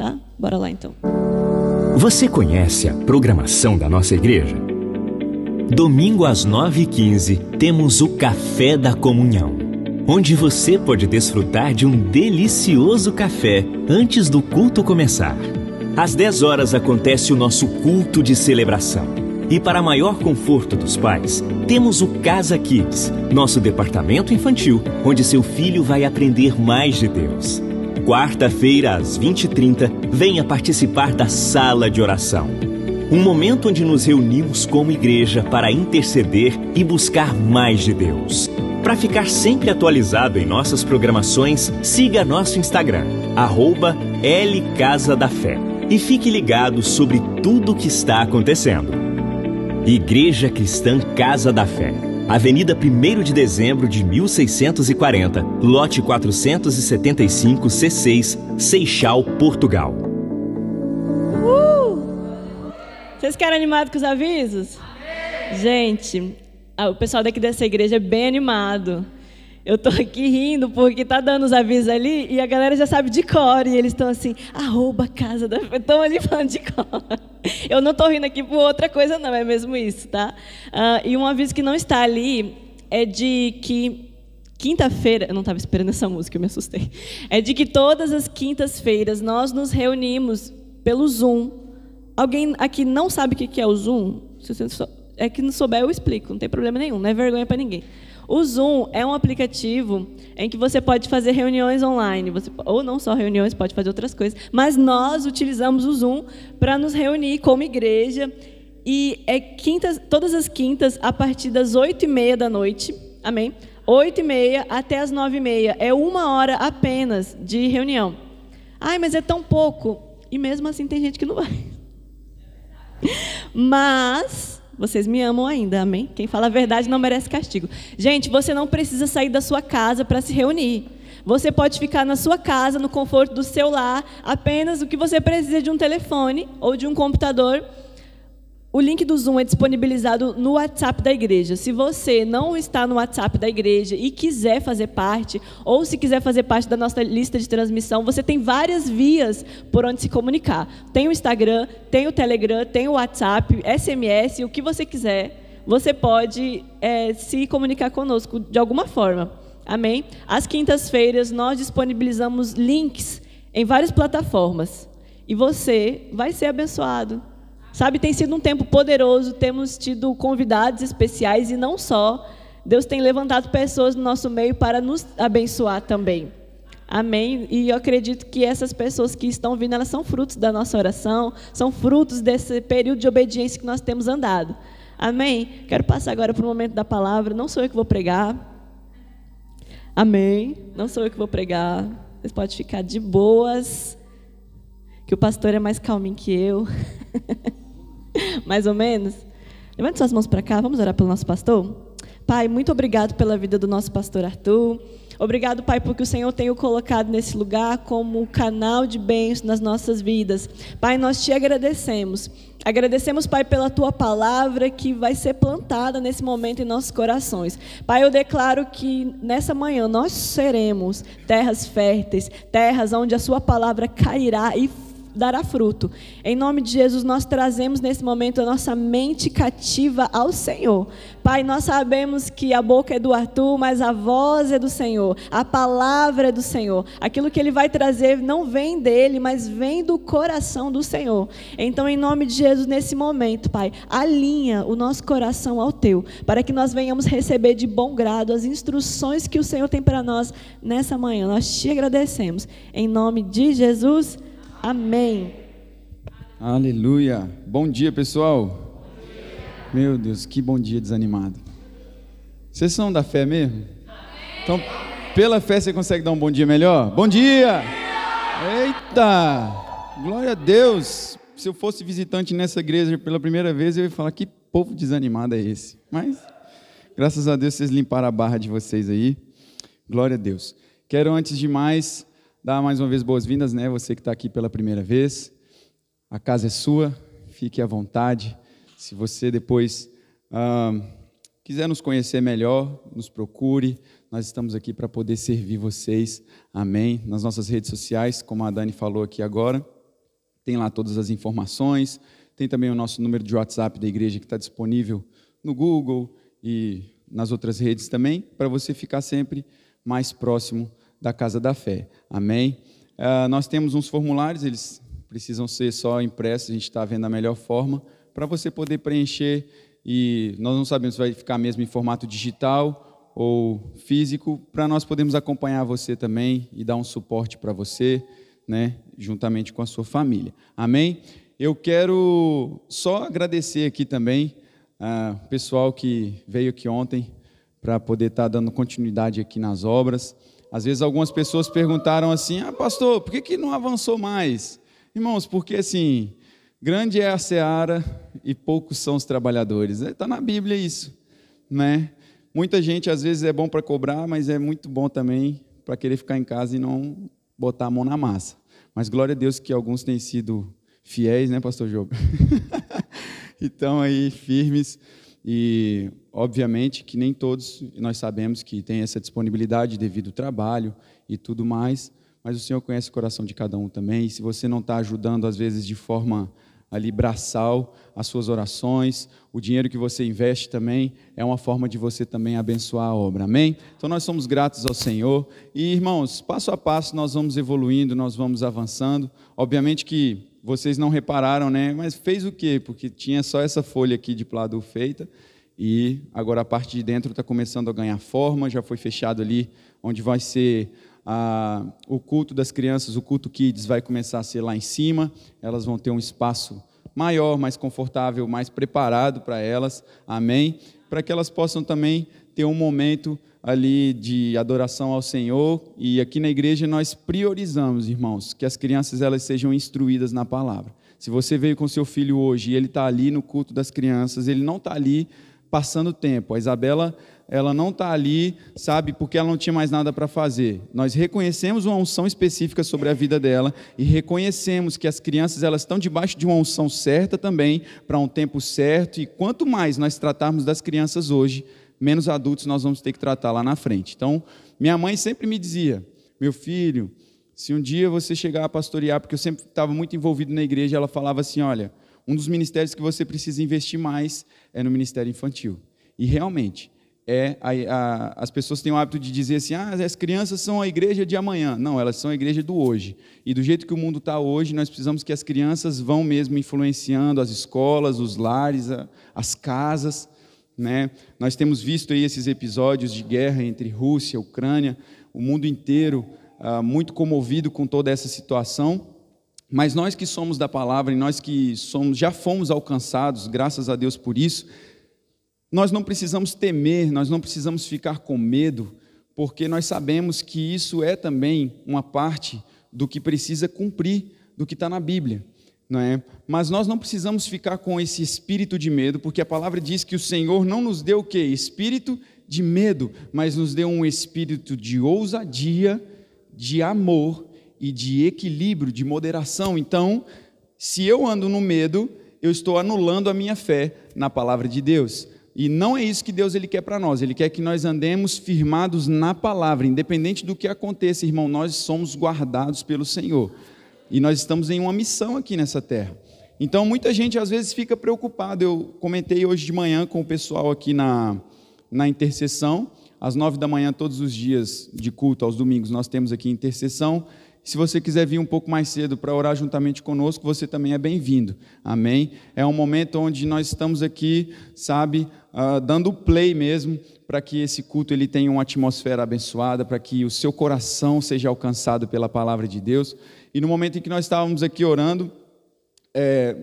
tá? Bora lá então. Você conhece a programação da nossa igreja? Domingo às 9h15 temos o Café da Comunhão, onde você pode desfrutar de um delicioso café antes do culto começar. Às 10 horas acontece o nosso culto de celebração. E para maior conforto dos pais, temos o Casa Kids, nosso departamento infantil, onde seu filho vai aprender mais de Deus. Quarta-feira, às 20h30, venha participar da Sala de Oração. Um momento onde nos reunimos como igreja para interceder e buscar mais de Deus. Para ficar sempre atualizado em nossas programações, siga nosso Instagram, arroba. E fique ligado sobre tudo o que está acontecendo. Igreja Cristã Casa da Fé. Avenida 1 de dezembro de 1640, lote 475 C6, Seixal, Portugal. Uh! Vocês querem animado com os avisos? Amém. Gente, o pessoal daqui dessa igreja é bem animado. Eu tô aqui rindo porque tá dando os avisos ali e a galera já sabe de cor. E eles estão assim, arroba casa da. Estão ali falando de cor. Eu não tô rindo aqui por outra coisa, não, é mesmo isso, tá? Uh, e um aviso que não está ali é de que quinta-feira. Eu não estava esperando essa música, eu me assustei. É de que todas as quintas-feiras nós nos reunimos pelo Zoom. Alguém aqui não sabe o que é o Zoom? Se você é que não souber, eu explico, não tem problema nenhum, não é vergonha para ninguém. O Zoom é um aplicativo em que você pode fazer reuniões online, você, ou não só reuniões, pode fazer outras coisas, mas nós utilizamos o Zoom para nos reunir como igreja. E é quintas, todas as quintas, a partir das oito e meia da noite, amém? Oito e meia até as nove e meia. É uma hora apenas de reunião. Ai, mas é tão pouco. E mesmo assim tem gente que não vai. Mas vocês me amam ainda, amém? Quem fala a verdade não merece castigo. Gente, você não precisa sair da sua casa para se reunir. Você pode ficar na sua casa, no conforto do seu lar, apenas o que você precisa de um telefone ou de um computador o link do Zoom é disponibilizado no WhatsApp da igreja. Se você não está no WhatsApp da igreja e quiser fazer parte, ou se quiser fazer parte da nossa lista de transmissão, você tem várias vias por onde se comunicar. Tem o Instagram, tem o Telegram, tem o WhatsApp, SMS, o que você quiser. Você pode é, se comunicar conosco de alguma forma. Amém? Às quintas-feiras, nós disponibilizamos links em várias plataformas. E você vai ser abençoado Sabe, tem sido um tempo poderoso, temos tido convidados especiais e não só. Deus tem levantado pessoas no nosso meio para nos abençoar também. Amém? E eu acredito que essas pessoas que estão vindo, elas são frutos da nossa oração, são frutos desse período de obediência que nós temos andado. Amém? Quero passar agora para o momento da palavra. Não sou eu que vou pregar. Amém? Não sou eu que vou pregar. Vocês podem ficar de boas, que o pastor é mais calminho que eu. Mais ou menos? Levante suas mãos para cá, vamos orar pelo nosso pastor? Pai, muito obrigado pela vida do nosso pastor Arthur. Obrigado, Pai, porque o Senhor tem o colocado nesse lugar como canal de bênçãos nas nossas vidas. Pai, nós te agradecemos. Agradecemos, Pai, pela tua palavra que vai ser plantada nesse momento em nossos corações. Pai, eu declaro que nessa manhã nós seremos terras férteis, terras onde a sua palavra cairá e dará fruto. Em nome de Jesus, nós trazemos nesse momento a nossa mente cativa ao Senhor. Pai, nós sabemos que a boca é do Arthur, mas a voz é do Senhor, a palavra é do Senhor. Aquilo que ele vai trazer não vem dele, mas vem do coração do Senhor. Então, em nome de Jesus, nesse momento, Pai, alinha o nosso coração ao teu, para que nós venhamos receber de bom grado as instruções que o Senhor tem para nós nessa manhã. Nós te agradecemos. Em nome de Jesus. Amém. Aleluia. Bom dia, pessoal. Bom dia. Meu Deus, que bom dia desanimado. Vocês são da fé mesmo? Amém. Então, pela fé você consegue dar um bom dia melhor? Bom dia! Eita! Glória a Deus! Se eu fosse visitante nessa igreja pela primeira vez, eu ia falar que povo desanimado é esse. Mas, graças a Deus, vocês limparam a barra de vocês aí. Glória a Deus. Quero, antes de mais, dar mais uma vez boas-vindas, né? Você que está aqui pela primeira vez. A casa é sua, fique à vontade. Se você depois quiser nos conhecer melhor, nos procure. Nós estamos aqui para poder servir vocês. Amém. Nas nossas redes sociais, como a Dani falou aqui agora. tem lá todas as informações. Tem também o nosso número de WhatsApp da igreja que está disponível no Google e nas outras redes também, para você ficar sempre mais próximo da casa da fé. Amém? Uh, nós temos uns formulários, eles precisam ser só impressos, a gente está vendo a melhor forma, para você poder preencher e nós não sabemos se vai ficar mesmo em formato digital ou físico, para nós podermos acompanhar você também e dar um suporte para você, né, juntamente com a sua família. Amém? Eu quero só agradecer aqui também o uh, pessoal que veio aqui ontem para poder estar tá dando continuidade aqui nas obras. Às vezes algumas pessoas perguntaram assim: "Ah, pastor, por que que não avançou mais?" Irmãos, porque assim, grande é a seara e poucos são os trabalhadores. Está na Bíblia isso, né? Muita gente às vezes é bom para cobrar, mas é muito bom também para querer ficar em casa e não botar a mão na massa. Mas glória a Deus que alguns têm sido fiéis, né, pastor Job? então aí firmes e obviamente que nem todos nós sabemos que tem essa disponibilidade devido ao trabalho e tudo mais, mas o Senhor conhece o coração de cada um também. E se você não está ajudando às vezes de forma ali braçal as suas orações, o dinheiro que você investe também é uma forma de você também abençoar a obra. Amém? Então nós somos gratos ao Senhor e irmãos, passo a passo nós vamos evoluindo, nós vamos avançando. Obviamente que vocês não repararam, né? Mas fez o quê? Porque tinha só essa folha aqui de plado feita e agora a parte de dentro está começando a ganhar forma. Já foi fechado ali onde vai ser o culto das crianças, o culto kids vai começar a ser lá em cima. Elas vão ter um espaço maior, mais confortável, mais preparado para elas. Amém? Para que elas possam também ter um momento ali de adoração ao Senhor e aqui na igreja nós priorizamos, irmãos, que as crianças elas sejam instruídas na palavra. Se você veio com seu filho hoje e ele está ali no culto das crianças, ele não está ali passando tempo. A Isabela, ela não está ali, sabe, porque ela não tinha mais nada para fazer. Nós reconhecemos uma unção específica sobre a vida dela e reconhecemos que as crianças elas estão debaixo de uma unção certa também, para um tempo certo. E quanto mais nós tratarmos das crianças hoje, menos adultos nós vamos ter que tratar lá na frente. Então, minha mãe sempre me dizia: meu filho, se um dia você chegar a pastorear, porque eu sempre estava muito envolvido na igreja, ela falava assim: olha, um dos ministérios que você precisa investir mais é no ministério infantil. E realmente, é a, a, as pessoas têm o hábito de dizer assim: ah, as crianças são a igreja de amanhã. Não, elas são a igreja do hoje. E do jeito que o mundo está hoje, nós precisamos que as crianças vão mesmo influenciando as escolas, os lares, a, as casas. Né? Nós temos visto aí esses episódios de guerra entre Rússia Ucrânia, o mundo inteiro ah, muito comovido com toda essa situação. Mas nós que somos da palavra e nós que somos, já fomos alcançados, graças a Deus por isso, nós não precisamos temer, nós não precisamos ficar com medo, porque nós sabemos que isso é também uma parte do que precisa cumprir, do que está na Bíblia não é? Mas nós não precisamos ficar com esse espírito de medo, porque a palavra diz que o Senhor não nos deu o quê? Espírito de medo, mas nos deu um espírito de ousadia, de amor e de equilíbrio, de moderação. Então, se eu ando no medo, eu estou anulando a minha fé na palavra de Deus. E não é isso que Deus ele quer para nós. Ele quer que nós andemos firmados na palavra, independente do que aconteça, irmão, nós somos guardados pelo Senhor. E nós estamos em uma missão aqui nessa terra. Então, muita gente às vezes fica preocupada. Eu comentei hoje de manhã com o pessoal aqui na, na intercessão. Às nove da manhã, todos os dias de culto, aos domingos, nós temos aqui intercessão. Se você quiser vir um pouco mais cedo para orar juntamente conosco, você também é bem-vindo. Amém? É um momento onde nós estamos aqui, sabe, uh, dando play mesmo para que esse culto ele tenha uma atmosfera abençoada, para que o seu coração seja alcançado pela palavra de Deus. E no momento em que nós estávamos aqui orando, é,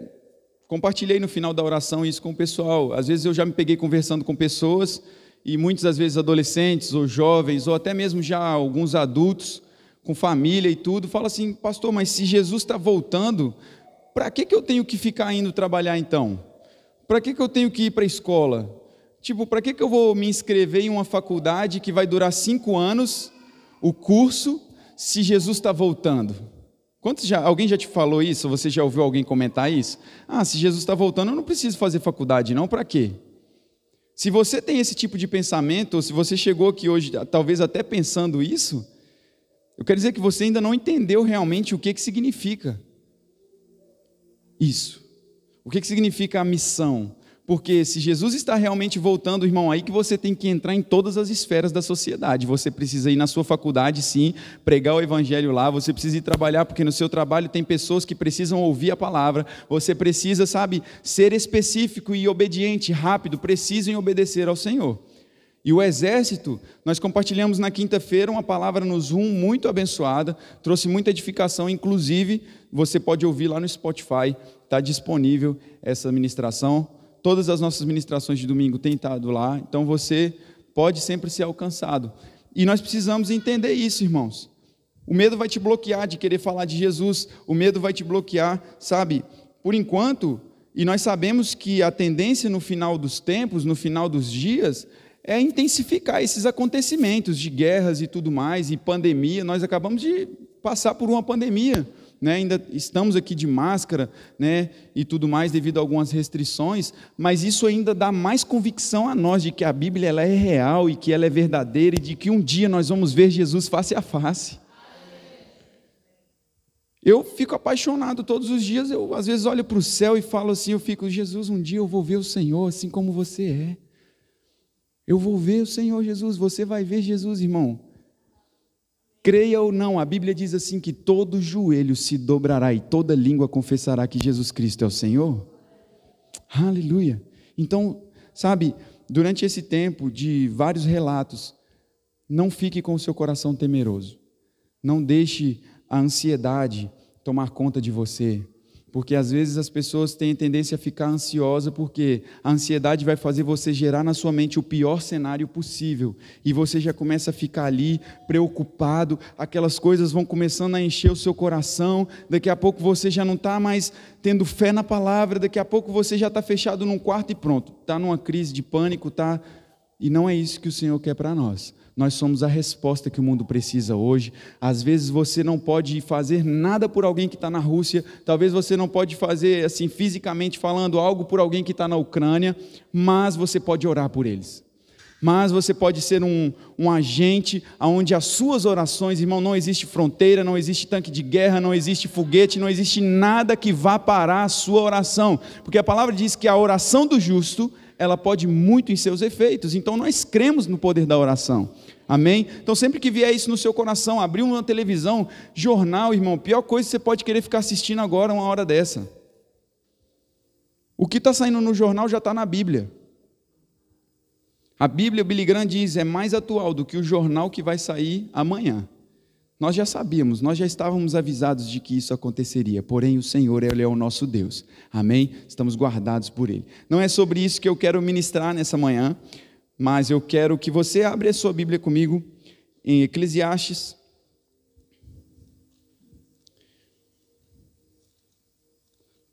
compartilhei no final da oração isso com o pessoal. Às vezes eu já me peguei conversando com pessoas, e muitas das vezes adolescentes ou jovens, ou até mesmo já alguns adultos, com família e tudo, fala assim, pastor, mas se Jesus está voltando, para que, que eu tenho que ficar indo trabalhar então? Para que, que eu tenho que ir para a escola? Tipo, para que, que eu vou me inscrever em uma faculdade que vai durar cinco anos, o curso, se Jesus está voltando? Quantos já, alguém já te falou isso? Você já ouviu alguém comentar isso? Ah, se Jesus está voltando, eu não preciso fazer faculdade, não, para quê? Se você tem esse tipo de pensamento, ou se você chegou aqui hoje, talvez até pensando isso, eu quero dizer que você ainda não entendeu realmente o que, que significa. isso. O que, que significa a missão? Porque se Jesus está realmente voltando, irmão, aí que você tem que entrar em todas as esferas da sociedade. Você precisa ir na sua faculdade, sim, pregar o evangelho lá. Você precisa ir trabalhar, porque no seu trabalho tem pessoas que precisam ouvir a palavra. Você precisa, sabe, ser específico e obediente, rápido, precisam obedecer ao Senhor. E o exército, nós compartilhamos na quinta-feira uma palavra no Zoom muito abençoada, trouxe muita edificação, inclusive você pode ouvir lá no Spotify, está disponível essa ministração. Todas as nossas ministrações de domingo têm estado lá, então você pode sempre ser alcançado. E nós precisamos entender isso, irmãos. O medo vai te bloquear de querer falar de Jesus, o medo vai te bloquear, sabe? Por enquanto, e nós sabemos que a tendência no final dos tempos, no final dos dias, é intensificar esses acontecimentos de guerras e tudo mais, e pandemia. Nós acabamos de passar por uma pandemia, né? ainda estamos aqui de máscara né? e tudo mais devido a algumas restrições, mas isso ainda dá mais convicção a nós de que a Bíblia ela é real e que ela é verdadeira e de que um dia nós vamos ver Jesus face a face. Eu fico apaixonado todos os dias, eu às vezes olho para o céu e falo assim, eu fico, Jesus, um dia eu vou ver o Senhor assim como você é. Eu vou ver o Senhor Jesus, você vai ver Jesus, irmão. Creia ou não, a Bíblia diz assim que todo joelho se dobrará e toda língua confessará que Jesus Cristo é o Senhor. Aleluia. Então, sabe, durante esse tempo de vários relatos, não fique com o seu coração temeroso. Não deixe a ansiedade tomar conta de você. Porque às vezes as pessoas têm tendência a ficar ansiosa porque a ansiedade vai fazer você gerar na sua mente o pior cenário possível e você já começa a ficar ali preocupado, aquelas coisas vão começando a encher o seu coração, daqui a pouco você já não está mais tendo fé na palavra, daqui a pouco você já está fechado num quarto e pronto, está numa crise de pânico, tá? E não é isso que o Senhor quer para nós. Nós somos a resposta que o mundo precisa hoje. Às vezes você não pode fazer nada por alguém que está na Rússia, talvez você não pode fazer, assim, fisicamente falando, algo por alguém que está na Ucrânia, mas você pode orar por eles. Mas você pode ser um, um agente onde as suas orações, irmão, não existe fronteira, não existe tanque de guerra, não existe foguete, não existe nada que vá parar a sua oração, porque a palavra diz que a oração do justo ela pode muito em seus efeitos. Então nós cremos no poder da oração. Amém? Então sempre que vier isso no seu coração, abrir uma televisão, jornal, irmão, pior coisa que você pode querer ficar assistindo agora uma hora dessa. O que está saindo no jornal já está na Bíblia. A Bíblia, o Billy Graham diz, é mais atual do que o jornal que vai sair amanhã. Nós já sabíamos, nós já estávamos avisados de que isso aconteceria, porém o Senhor, Ele é o nosso Deus, amém? Estamos guardados por Ele. Não é sobre isso que eu quero ministrar nessa manhã, mas eu quero que você abra a sua Bíblia comigo em Eclesiastes.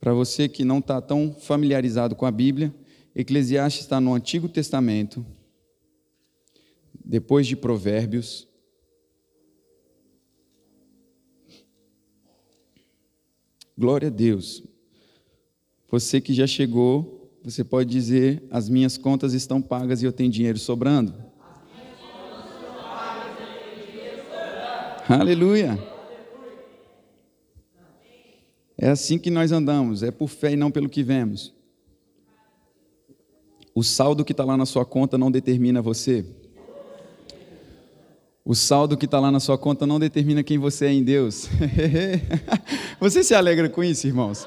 Para você que não está tão familiarizado com a Bíblia, Eclesiastes está no Antigo Testamento, depois de Provérbios. Glória a Deus. Você que já chegou, você pode dizer: as minhas contas estão pagas e eu tenho dinheiro sobrando. Aleluia. É assim que nós andamos, é por fé e não pelo que vemos. O saldo que está lá na sua conta não determina você. O saldo que está lá na sua conta não determina quem você é em Deus. você se alegra com isso, irmãos?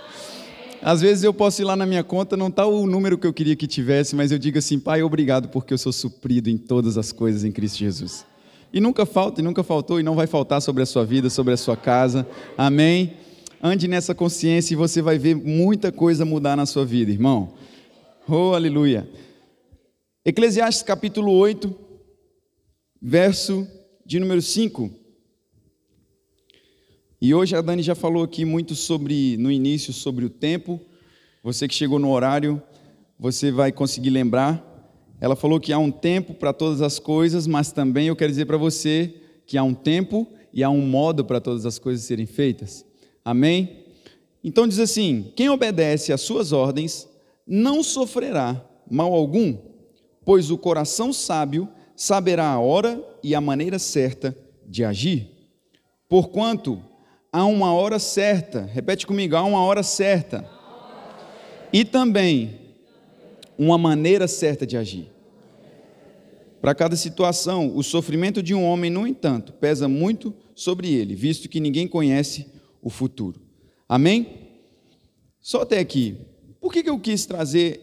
Às vezes eu posso ir lá na minha conta, não está o número que eu queria que tivesse, mas eu digo assim, Pai, obrigado porque eu sou suprido em todas as coisas em Cristo Jesus. E nunca falta, e nunca faltou, e não vai faltar sobre a sua vida, sobre a sua casa. Amém? Ande nessa consciência e você vai ver muita coisa mudar na sua vida, irmão. Oh, aleluia. Eclesiastes capítulo 8, verso de número 5. E hoje a Dani já falou aqui muito sobre, no início, sobre o tempo. Você que chegou no horário, você vai conseguir lembrar. Ela falou que há um tempo para todas as coisas, mas também eu quero dizer para você que há um tempo e há um modo para todas as coisas serem feitas. Amém? Então diz assim: quem obedece às suas ordens não sofrerá mal algum, pois o coração sábio saberá a hora e a maneira certa de agir. Porquanto há uma hora certa, repete comigo, há uma hora certa E também uma maneira certa de agir. Para cada situação, o sofrimento de um homem, no entanto, pesa muito sobre ele, visto que ninguém conhece o futuro. Amém? Só até aqui. Por que, que eu quis trazer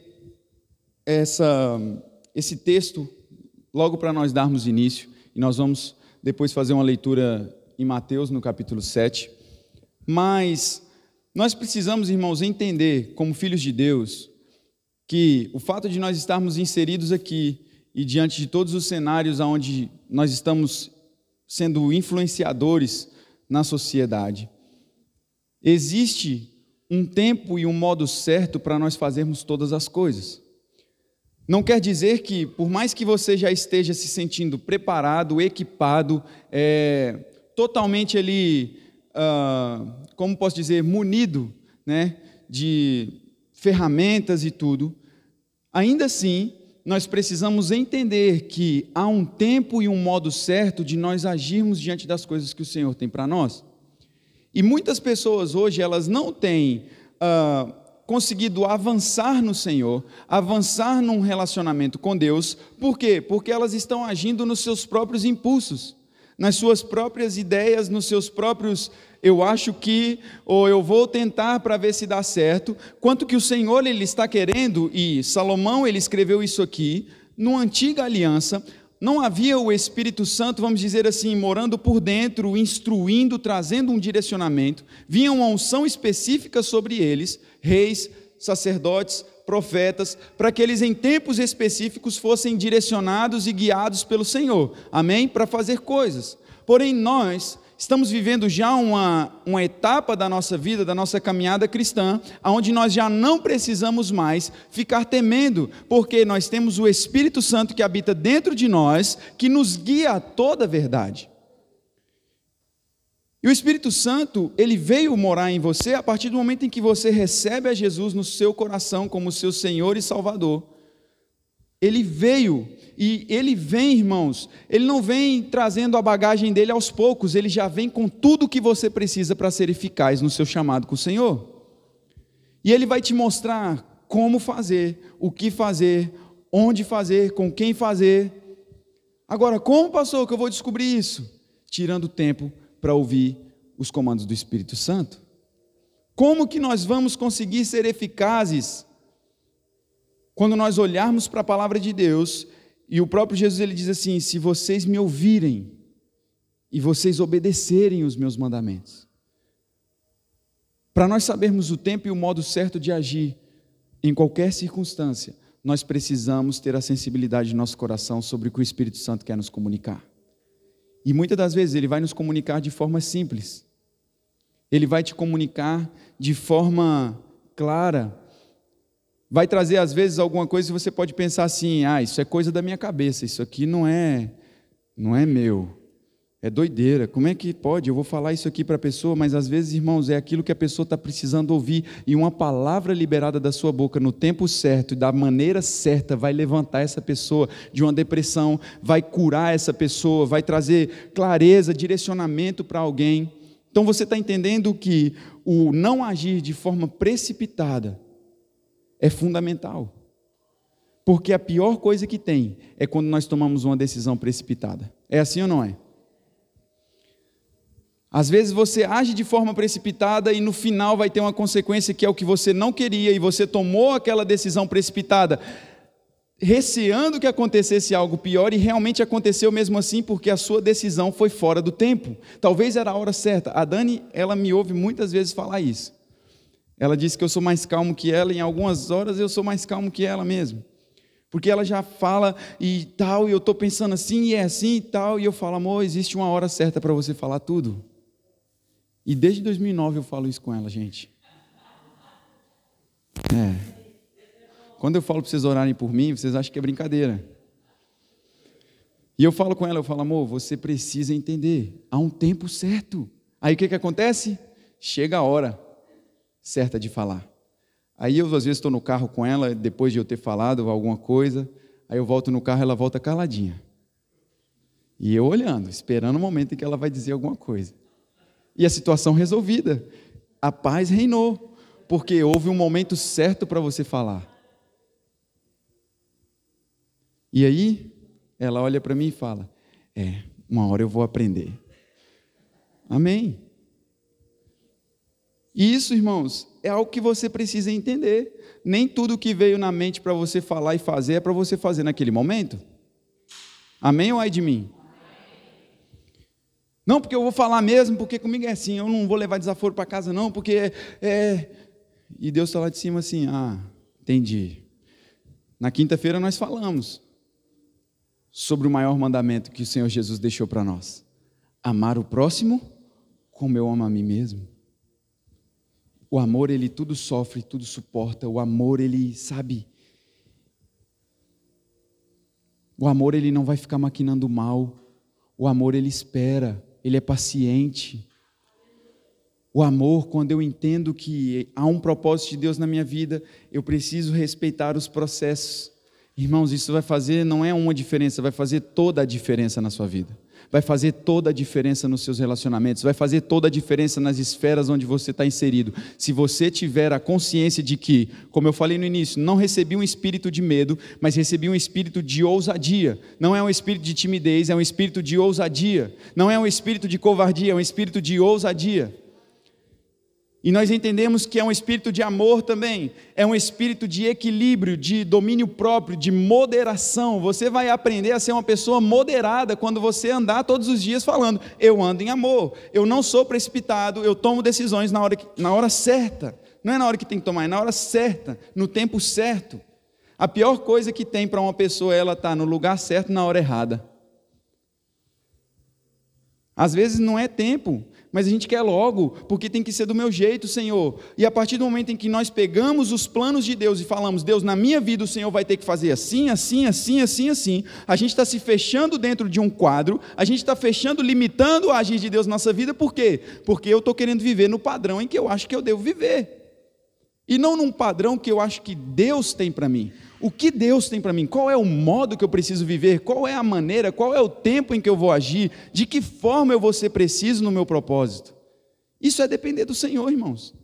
essa, esse texto logo para nós darmos início? E nós vamos depois fazer uma leitura em Mateus, no capítulo 7. Mas nós precisamos, irmãos, entender, como filhos de Deus, que o fato de nós estarmos inseridos aqui e diante de todos os cenários onde nós estamos sendo influenciadores na sociedade, existe um tempo e um modo certo para nós fazermos todas as coisas. Não quer dizer que, por mais que você já esteja se sentindo preparado, equipado, é, totalmente ali, uh, como posso dizer, munido né, de ferramentas e tudo, ainda assim, nós precisamos entender que há um tempo e um modo certo de nós agirmos diante das coisas que o Senhor tem para nós. E muitas pessoas hoje, elas não têm uh, conseguido avançar no Senhor, avançar num relacionamento com Deus, por quê? Porque elas estão agindo nos seus próprios impulsos, nas suas próprias ideias, nos seus próprios eu acho que, ou eu vou tentar para ver se dá certo, quanto que o Senhor ele está querendo, e Salomão ele escreveu isso aqui, numa antiga aliança, não havia o Espírito Santo, vamos dizer assim, morando por dentro, instruindo, trazendo um direcionamento, vinha uma unção específica sobre eles, reis, sacerdotes, profetas, para que eles em tempos específicos fossem direcionados e guiados pelo Senhor, amém? Para fazer coisas. Porém, nós, estamos vivendo já uma, uma etapa da nossa vida, da nossa caminhada cristã, onde nós já não precisamos mais ficar temendo, porque nós temos o Espírito Santo que habita dentro de nós, que nos guia a toda a verdade. E o Espírito Santo, ele veio morar em você a partir do momento em que você recebe a Jesus no seu coração como seu Senhor e Salvador. Ele veio e ele vem, irmãos, ele não vem trazendo a bagagem dele aos poucos, ele já vem com tudo o que você precisa para ser eficaz no seu chamado com o Senhor. E ele vai te mostrar como fazer, o que fazer, onde fazer, com quem fazer. Agora, como pastor que eu vou descobrir isso? Tirando tempo para ouvir os comandos do Espírito Santo. Como que nós vamos conseguir ser eficazes quando nós olharmos para a palavra de Deus e o próprio Jesus ele diz assim: se vocês me ouvirem e vocês obedecerem os meus mandamentos. Para nós sabermos o tempo e o modo certo de agir em qualquer circunstância, nós precisamos ter a sensibilidade de nosso coração sobre o que o Espírito Santo quer nos comunicar. E muitas das vezes ele vai nos comunicar de forma simples. Ele vai te comunicar de forma clara, vai trazer às vezes alguma coisa e você pode pensar assim: "Ah, isso é coisa da minha cabeça, isso aqui não é não é meu". É doideira. Como é que pode? Eu vou falar isso aqui para a pessoa, mas às vezes, irmãos, é aquilo que a pessoa está precisando ouvir. E uma palavra liberada da sua boca no tempo certo e da maneira certa vai levantar essa pessoa de uma depressão, vai curar essa pessoa, vai trazer clareza, direcionamento para alguém. Então você está entendendo que o não agir de forma precipitada é fundamental. Porque a pior coisa que tem é quando nós tomamos uma decisão precipitada. É assim ou não é? Às vezes você age de forma precipitada e no final vai ter uma consequência que é o que você não queria e você tomou aquela decisão precipitada, receando que acontecesse algo pior e realmente aconteceu mesmo assim porque a sua decisão foi fora do tempo. Talvez era a hora certa. A Dani, ela me ouve muitas vezes falar isso. Ela disse que eu sou mais calmo que ela, em algumas horas eu sou mais calmo que ela mesmo. Porque ela já fala e tal, e eu estou pensando assim, e é assim e tal, e eu falo, amor, existe uma hora certa para você falar tudo. E desde 2009 eu falo isso com ela, gente. É. Quando eu falo para vocês orarem por mim, vocês acham que é brincadeira. E eu falo com ela, eu falo, amor, você precisa entender, há um tempo certo. Aí o que, que acontece? Chega a hora certa de falar. Aí eu, às vezes, estou no carro com ela, depois de eu ter falado alguma coisa, aí eu volto no carro ela volta caladinha. E eu olhando, esperando o momento em que ela vai dizer alguma coisa. E a situação resolvida. A paz reinou. Porque houve um momento certo para você falar. E aí, ela olha para mim e fala: É, uma hora eu vou aprender. Amém. E isso, irmãos, é algo que você precisa entender. Nem tudo que veio na mente para você falar e fazer é para você fazer naquele momento. Amém ou ai de mim? Não, porque eu vou falar mesmo, porque comigo é assim, eu não vou levar desaforo para casa, não, porque é. é... E Deus está lá de cima assim, ah, entendi. Na quinta-feira nós falamos sobre o maior mandamento que o Senhor Jesus deixou para nós: amar o próximo como eu amo a mim mesmo. O amor, ele tudo sofre, tudo suporta. O amor, ele sabe. O amor, ele não vai ficar maquinando mal. O amor, ele espera, ele é paciente. O amor, quando eu entendo que há um propósito de Deus na minha vida, eu preciso respeitar os processos. Irmãos, isso vai fazer, não é uma diferença, vai fazer toda a diferença na sua vida. Vai fazer toda a diferença nos seus relacionamentos, vai fazer toda a diferença nas esferas onde você está inserido. Se você tiver a consciência de que, como eu falei no início, não recebi um espírito de medo, mas recebi um espírito de ousadia. Não é um espírito de timidez, é um espírito de ousadia. Não é um espírito de covardia, é um espírito de ousadia. E nós entendemos que é um espírito de amor também, é um espírito de equilíbrio, de domínio próprio, de moderação. Você vai aprender a ser uma pessoa moderada quando você andar todos os dias falando: eu ando em amor, eu não sou precipitado, eu tomo decisões na hora, na hora certa. Não é na hora que tem que tomar, é na hora certa, no tempo certo. A pior coisa que tem para uma pessoa é ela estar tá no lugar certo na hora errada. Às vezes não é tempo, mas a gente quer logo, porque tem que ser do meu jeito, Senhor. E a partir do momento em que nós pegamos os planos de Deus e falamos, Deus, na minha vida o Senhor vai ter que fazer assim, assim, assim, assim, assim, a gente está se fechando dentro de um quadro, a gente está fechando, limitando o agir de Deus na nossa vida, por quê? Porque eu estou querendo viver no padrão em que eu acho que eu devo viver. E não num padrão que eu acho que Deus tem para mim. O que Deus tem para mim? Qual é o modo que eu preciso viver? Qual é a maneira? Qual é o tempo em que eu vou agir? De que forma eu vou ser preciso no meu propósito? Isso é depender do Senhor, irmãos.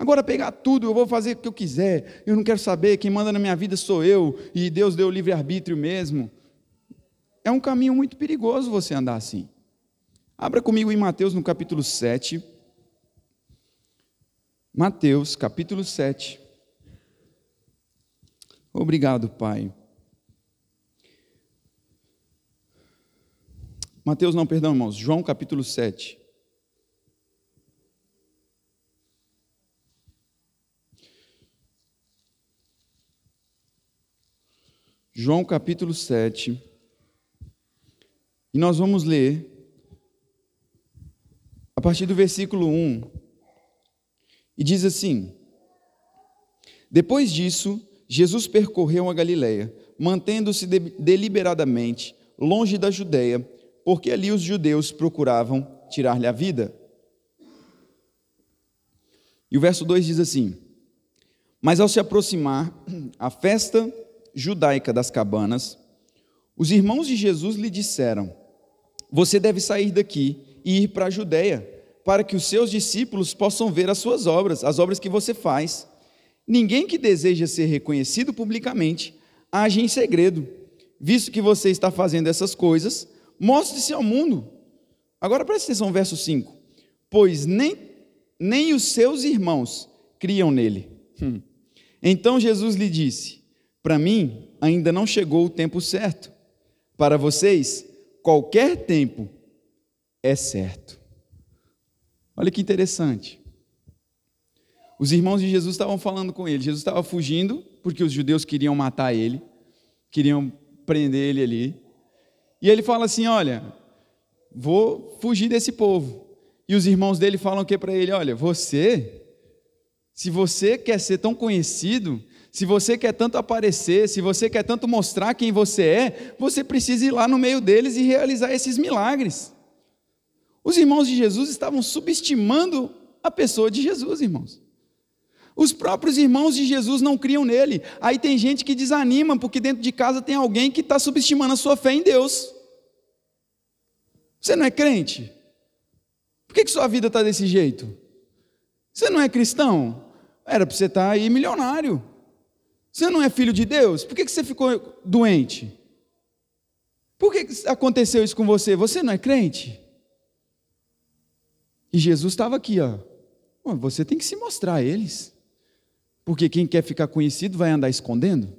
Agora, pegar tudo, eu vou fazer o que eu quiser, eu não quero saber, quem manda na minha vida sou eu, e Deus deu livre-arbítrio mesmo. É um caminho muito perigoso você andar assim. Abra comigo em Mateus no capítulo 7. Mateus, capítulo 7. Obrigado, Pai. Mateus, não, perdão, irmãos. João, capítulo 7. João capítulo 7. E nós vamos ler a partir do versículo 1 e diz assim: Depois disso, Jesus percorreu a Galiléia, mantendo-se de, deliberadamente longe da Judéia, porque ali os judeus procuravam tirar-lhe a vida. E o verso 2 diz assim: Mas ao se aproximar a festa judaica das cabanas, os irmãos de Jesus lhe disseram: Você deve sair daqui e ir para a Judéia para que os seus discípulos possam ver as suas obras, as obras que você faz. Ninguém que deseja ser reconhecido publicamente age em segredo. Visto que você está fazendo essas coisas, mostre-se ao mundo. Agora preste atenção, verso 5. Pois nem, nem os seus irmãos criam nele. Hum. Então Jesus lhe disse: Para mim ainda não chegou o tempo certo. Para vocês, qualquer tempo é certo. Olha que interessante. Os irmãos de Jesus estavam falando com ele. Jesus estava fugindo porque os judeus queriam matar ele, queriam prender ele ali. E ele fala assim: Olha, vou fugir desse povo. E os irmãos dele falam o que para ele? Olha, você, se você quer ser tão conhecido, se você quer tanto aparecer, se você quer tanto mostrar quem você é, você precisa ir lá no meio deles e realizar esses milagres. Os irmãos de Jesus estavam subestimando a pessoa de Jesus, irmãos. Os próprios irmãos de Jesus não criam nele. Aí tem gente que desanima porque dentro de casa tem alguém que está subestimando a sua fé em Deus. Você não é crente? Por que, que sua vida está desse jeito? Você não é cristão? Era para você estar aí milionário. Você não é filho de Deus? Por que você ficou doente? Por que aconteceu isso com você? Você não é crente? E Jesus estava aqui, ó. Você tem que se mostrar a eles. Porque quem quer ficar conhecido vai andar escondendo.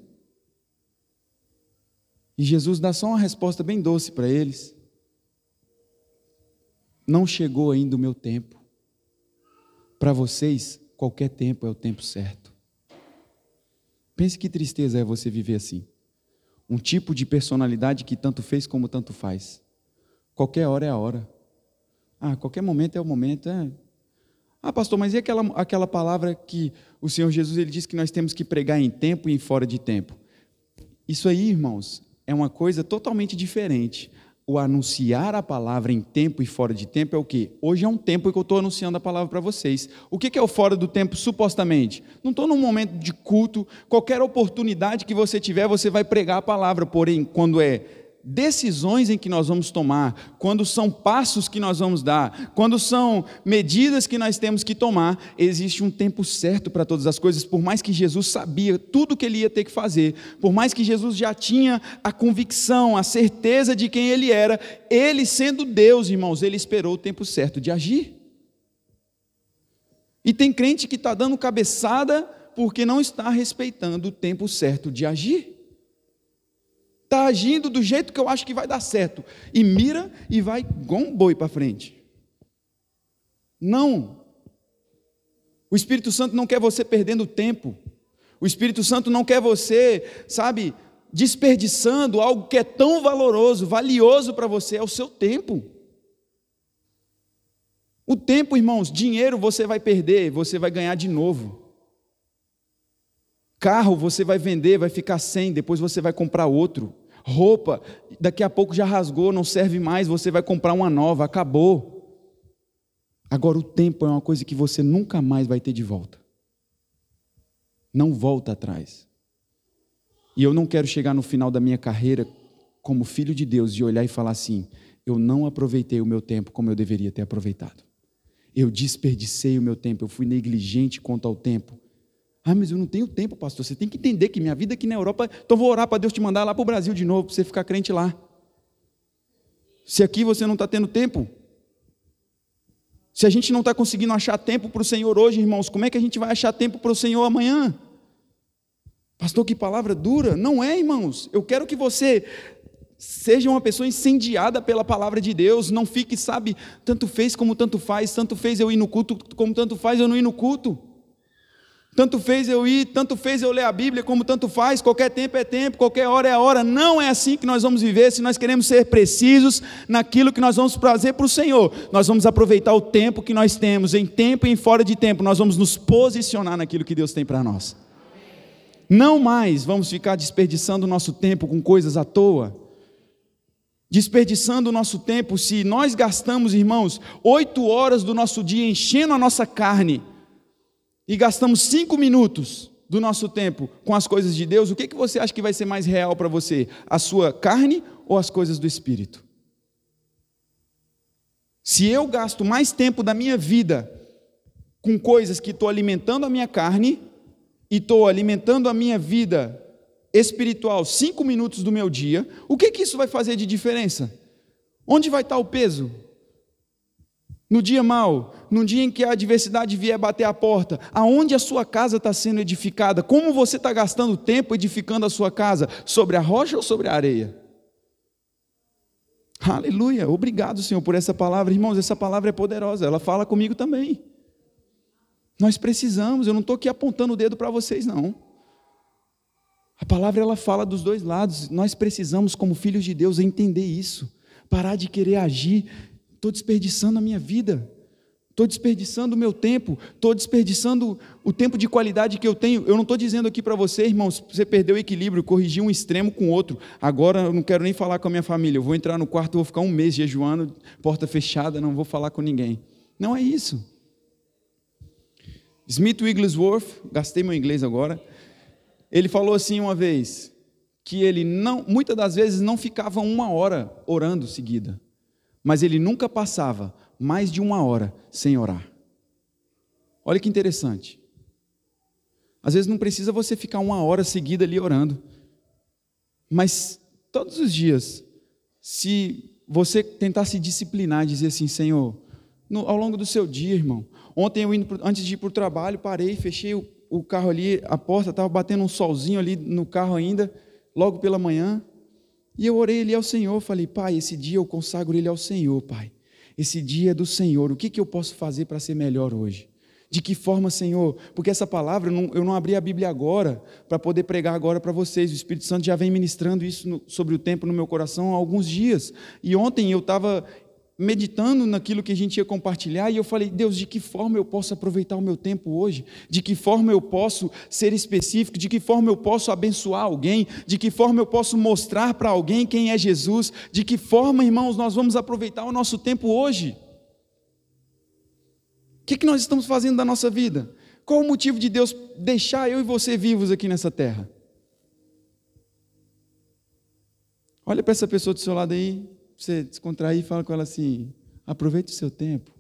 E Jesus dá só uma resposta bem doce para eles. Não chegou ainda o meu tempo. Para vocês, qualquer tempo é o tempo certo. Pense que tristeza é você viver assim. Um tipo de personalidade que tanto fez como tanto faz. Qualquer hora é a hora. Ah, qualquer momento é o momento. É. Ah, pastor, mas e aquela, aquela palavra que o Senhor Jesus ele disse que nós temos que pregar em tempo e em fora de tempo? Isso aí, irmãos, é uma coisa totalmente diferente o anunciar a palavra em tempo e fora de tempo é o que? Hoje é um tempo que eu estou anunciando a palavra para vocês. O que é o fora do tempo, supostamente? Não estou num momento de culto, qualquer oportunidade que você tiver, você vai pregar a palavra, porém, quando é decisões em que nós vamos tomar, quando são passos que nós vamos dar, quando são medidas que nós temos que tomar, existe um tempo certo para todas as coisas, por mais que Jesus sabia tudo que ele ia ter que fazer, por mais que Jesus já tinha a convicção, a certeza de quem ele era, ele sendo Deus, irmãos, ele esperou o tempo certo de agir. E tem crente que está dando cabeçada porque não está respeitando o tempo certo de agir está agindo do jeito que eu acho que vai dar certo. E mira e vai igual um boi para frente. Não. O Espírito Santo não quer você perdendo tempo. O Espírito Santo não quer você, sabe, desperdiçando algo que é tão valoroso, valioso para você, é o seu tempo. O tempo, irmãos, dinheiro você vai perder, você vai ganhar de novo. Carro você vai vender, vai ficar sem, depois você vai comprar outro. Roupa, daqui a pouco já rasgou, não serve mais, você vai comprar uma nova, acabou. Agora, o tempo é uma coisa que você nunca mais vai ter de volta. Não volta atrás. E eu não quero chegar no final da minha carreira como filho de Deus e olhar e falar assim: eu não aproveitei o meu tempo como eu deveria ter aproveitado. Eu desperdicei o meu tempo, eu fui negligente quanto ao tempo. Ah, mas eu não tenho tempo, pastor. Você tem que entender que minha vida aqui na Europa, então vou orar para Deus te mandar lá para o Brasil de novo, para você ficar crente lá. Se aqui você não está tendo tempo, se a gente não está conseguindo achar tempo para o Senhor hoje, irmãos, como é que a gente vai achar tempo para o Senhor amanhã? Pastor, que palavra dura. Não é, irmãos. Eu quero que você seja uma pessoa incendiada pela palavra de Deus. Não fique, sabe, tanto fez como tanto faz, tanto fez eu ir no culto, como tanto faz eu não ir no culto. Tanto fez eu ir, tanto fez eu ler a Bíblia, como tanto faz, qualquer tempo é tempo, qualquer hora é hora. Não é assim que nós vamos viver se nós queremos ser precisos naquilo que nós vamos fazer para o Senhor. Nós vamos aproveitar o tempo que nós temos, em tempo e em fora de tempo, nós vamos nos posicionar naquilo que Deus tem para nós. Não mais vamos ficar desperdiçando o nosso tempo com coisas à toa. Desperdiçando o nosso tempo, se nós gastamos, irmãos, oito horas do nosso dia enchendo a nossa carne, e gastamos cinco minutos do nosso tempo com as coisas de Deus, o que, que você acha que vai ser mais real para você? A sua carne ou as coisas do Espírito? Se eu gasto mais tempo da minha vida com coisas que estou alimentando a minha carne e estou alimentando a minha vida espiritual cinco minutos do meu dia, o que, que isso vai fazer de diferença? Onde vai estar o peso? No dia mau, no dia em que a adversidade vier bater a porta, aonde a sua casa está sendo edificada, como você está gastando tempo edificando a sua casa, sobre a rocha ou sobre a areia? Aleluia, obrigado Senhor por essa palavra, irmãos, essa palavra é poderosa, ela fala comigo também. Nós precisamos, eu não estou aqui apontando o dedo para vocês, não. A palavra ela fala dos dois lados, nós precisamos, como filhos de Deus, entender isso, parar de querer agir estou desperdiçando a minha vida, estou desperdiçando o meu tempo, estou desperdiçando o tempo de qualidade que eu tenho. Eu não estou dizendo aqui para você, irmãos, você perdeu o equilíbrio, corrigir um extremo com o outro. Agora eu não quero nem falar com a minha família, eu vou entrar no quarto, vou ficar um mês jejuando, porta fechada, não vou falar com ninguém. Não é isso. Smith Wigglesworth, gastei meu inglês agora, ele falou assim uma vez, que ele não, muitas das vezes não ficava uma hora orando seguida mas ele nunca passava mais de uma hora sem orar. Olha que interessante. Às vezes não precisa você ficar uma hora seguida ali orando. Mas todos os dias, se você tentar se disciplinar, dizer assim, Senhor, no, ao longo do seu dia, irmão. Ontem eu indo, antes de ir para o trabalho, parei, fechei o, o carro ali, a porta estava batendo um solzinho ali no carro ainda, logo pela manhã. E eu orei ali ao Senhor, falei, Pai, esse dia eu consagro ele ao Senhor, Pai. Esse dia é do Senhor. O que, que eu posso fazer para ser melhor hoje? De que forma, Senhor? Porque essa palavra, eu não, eu não abri a Bíblia agora para poder pregar agora para vocês. O Espírito Santo já vem ministrando isso no, sobre o tempo no meu coração há alguns dias. E ontem eu estava meditando naquilo que a gente ia compartilhar e eu falei, Deus, de que forma eu posso aproveitar o meu tempo hoje? De que forma eu posso ser específico? De que forma eu posso abençoar alguém? De que forma eu posso mostrar para alguém quem é Jesus? De que forma, irmãos, nós vamos aproveitar o nosso tempo hoje? O que, que nós estamos fazendo da nossa vida? Qual o motivo de Deus deixar eu e você vivos aqui nessa terra? Olha para essa pessoa do seu lado aí, você descontrair e fala com ela assim: aproveite o seu tempo.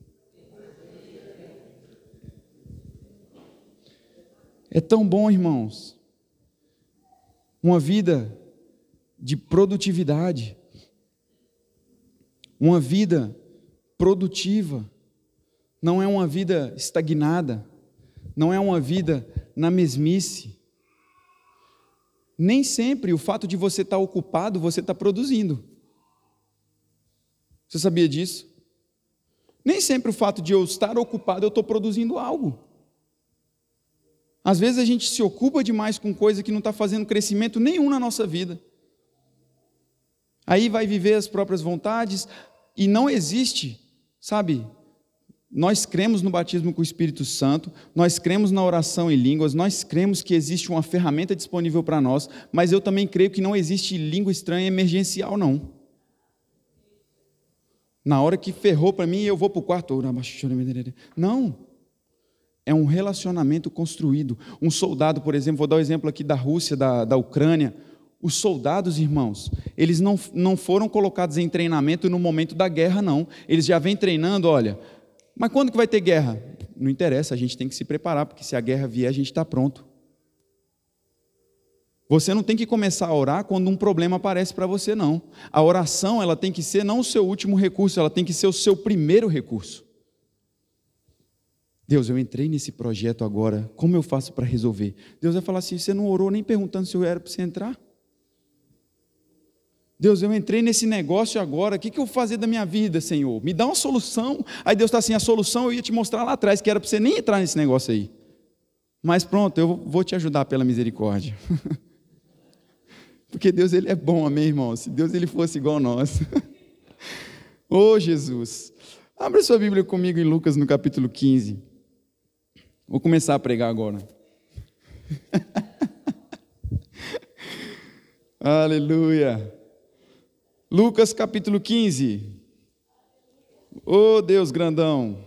É tão bom, irmãos, uma vida de produtividade, uma vida produtiva, não é uma vida estagnada, não é uma vida na mesmice. Nem sempre o fato de você estar ocupado, você está produzindo. Você sabia disso? Nem sempre o fato de eu estar ocupado eu estou produzindo algo. Às vezes a gente se ocupa demais com coisa que não está fazendo crescimento nenhum na nossa vida. Aí vai viver as próprias vontades e não existe, sabe? Nós cremos no batismo com o Espírito Santo, nós cremos na oração em línguas, nós cremos que existe uma ferramenta disponível para nós, mas eu também creio que não existe língua estranha emergencial, não. Na hora que ferrou para mim, eu vou para o quarto. Não. É um relacionamento construído. Um soldado, por exemplo, vou dar o um exemplo aqui da Rússia, da, da Ucrânia. Os soldados, irmãos, eles não, não foram colocados em treinamento no momento da guerra, não. Eles já vêm treinando, olha. Mas quando que vai ter guerra? Não interessa, a gente tem que se preparar, porque se a guerra vier, a gente está pronto. Você não tem que começar a orar quando um problema aparece para você, não. A oração, ela tem que ser não o seu último recurso, ela tem que ser o seu primeiro recurso. Deus, eu entrei nesse projeto agora, como eu faço para resolver? Deus vai falar assim: você não orou nem perguntando se eu era para você entrar? Deus, eu entrei nesse negócio agora, o que, que eu vou fazer da minha vida, Senhor? Me dá uma solução. Aí Deus está assim: a solução eu ia te mostrar lá atrás, que era para você nem entrar nesse negócio aí. Mas pronto, eu vou te ajudar pela misericórdia. Porque Deus ele é bom, amém, irmão? Se Deus ele fosse igual a nós. oh, Jesus. Abra sua Bíblia comigo em Lucas no capítulo 15. Vou começar a pregar agora. Aleluia. Lucas capítulo 15. Oh, Deus grandão.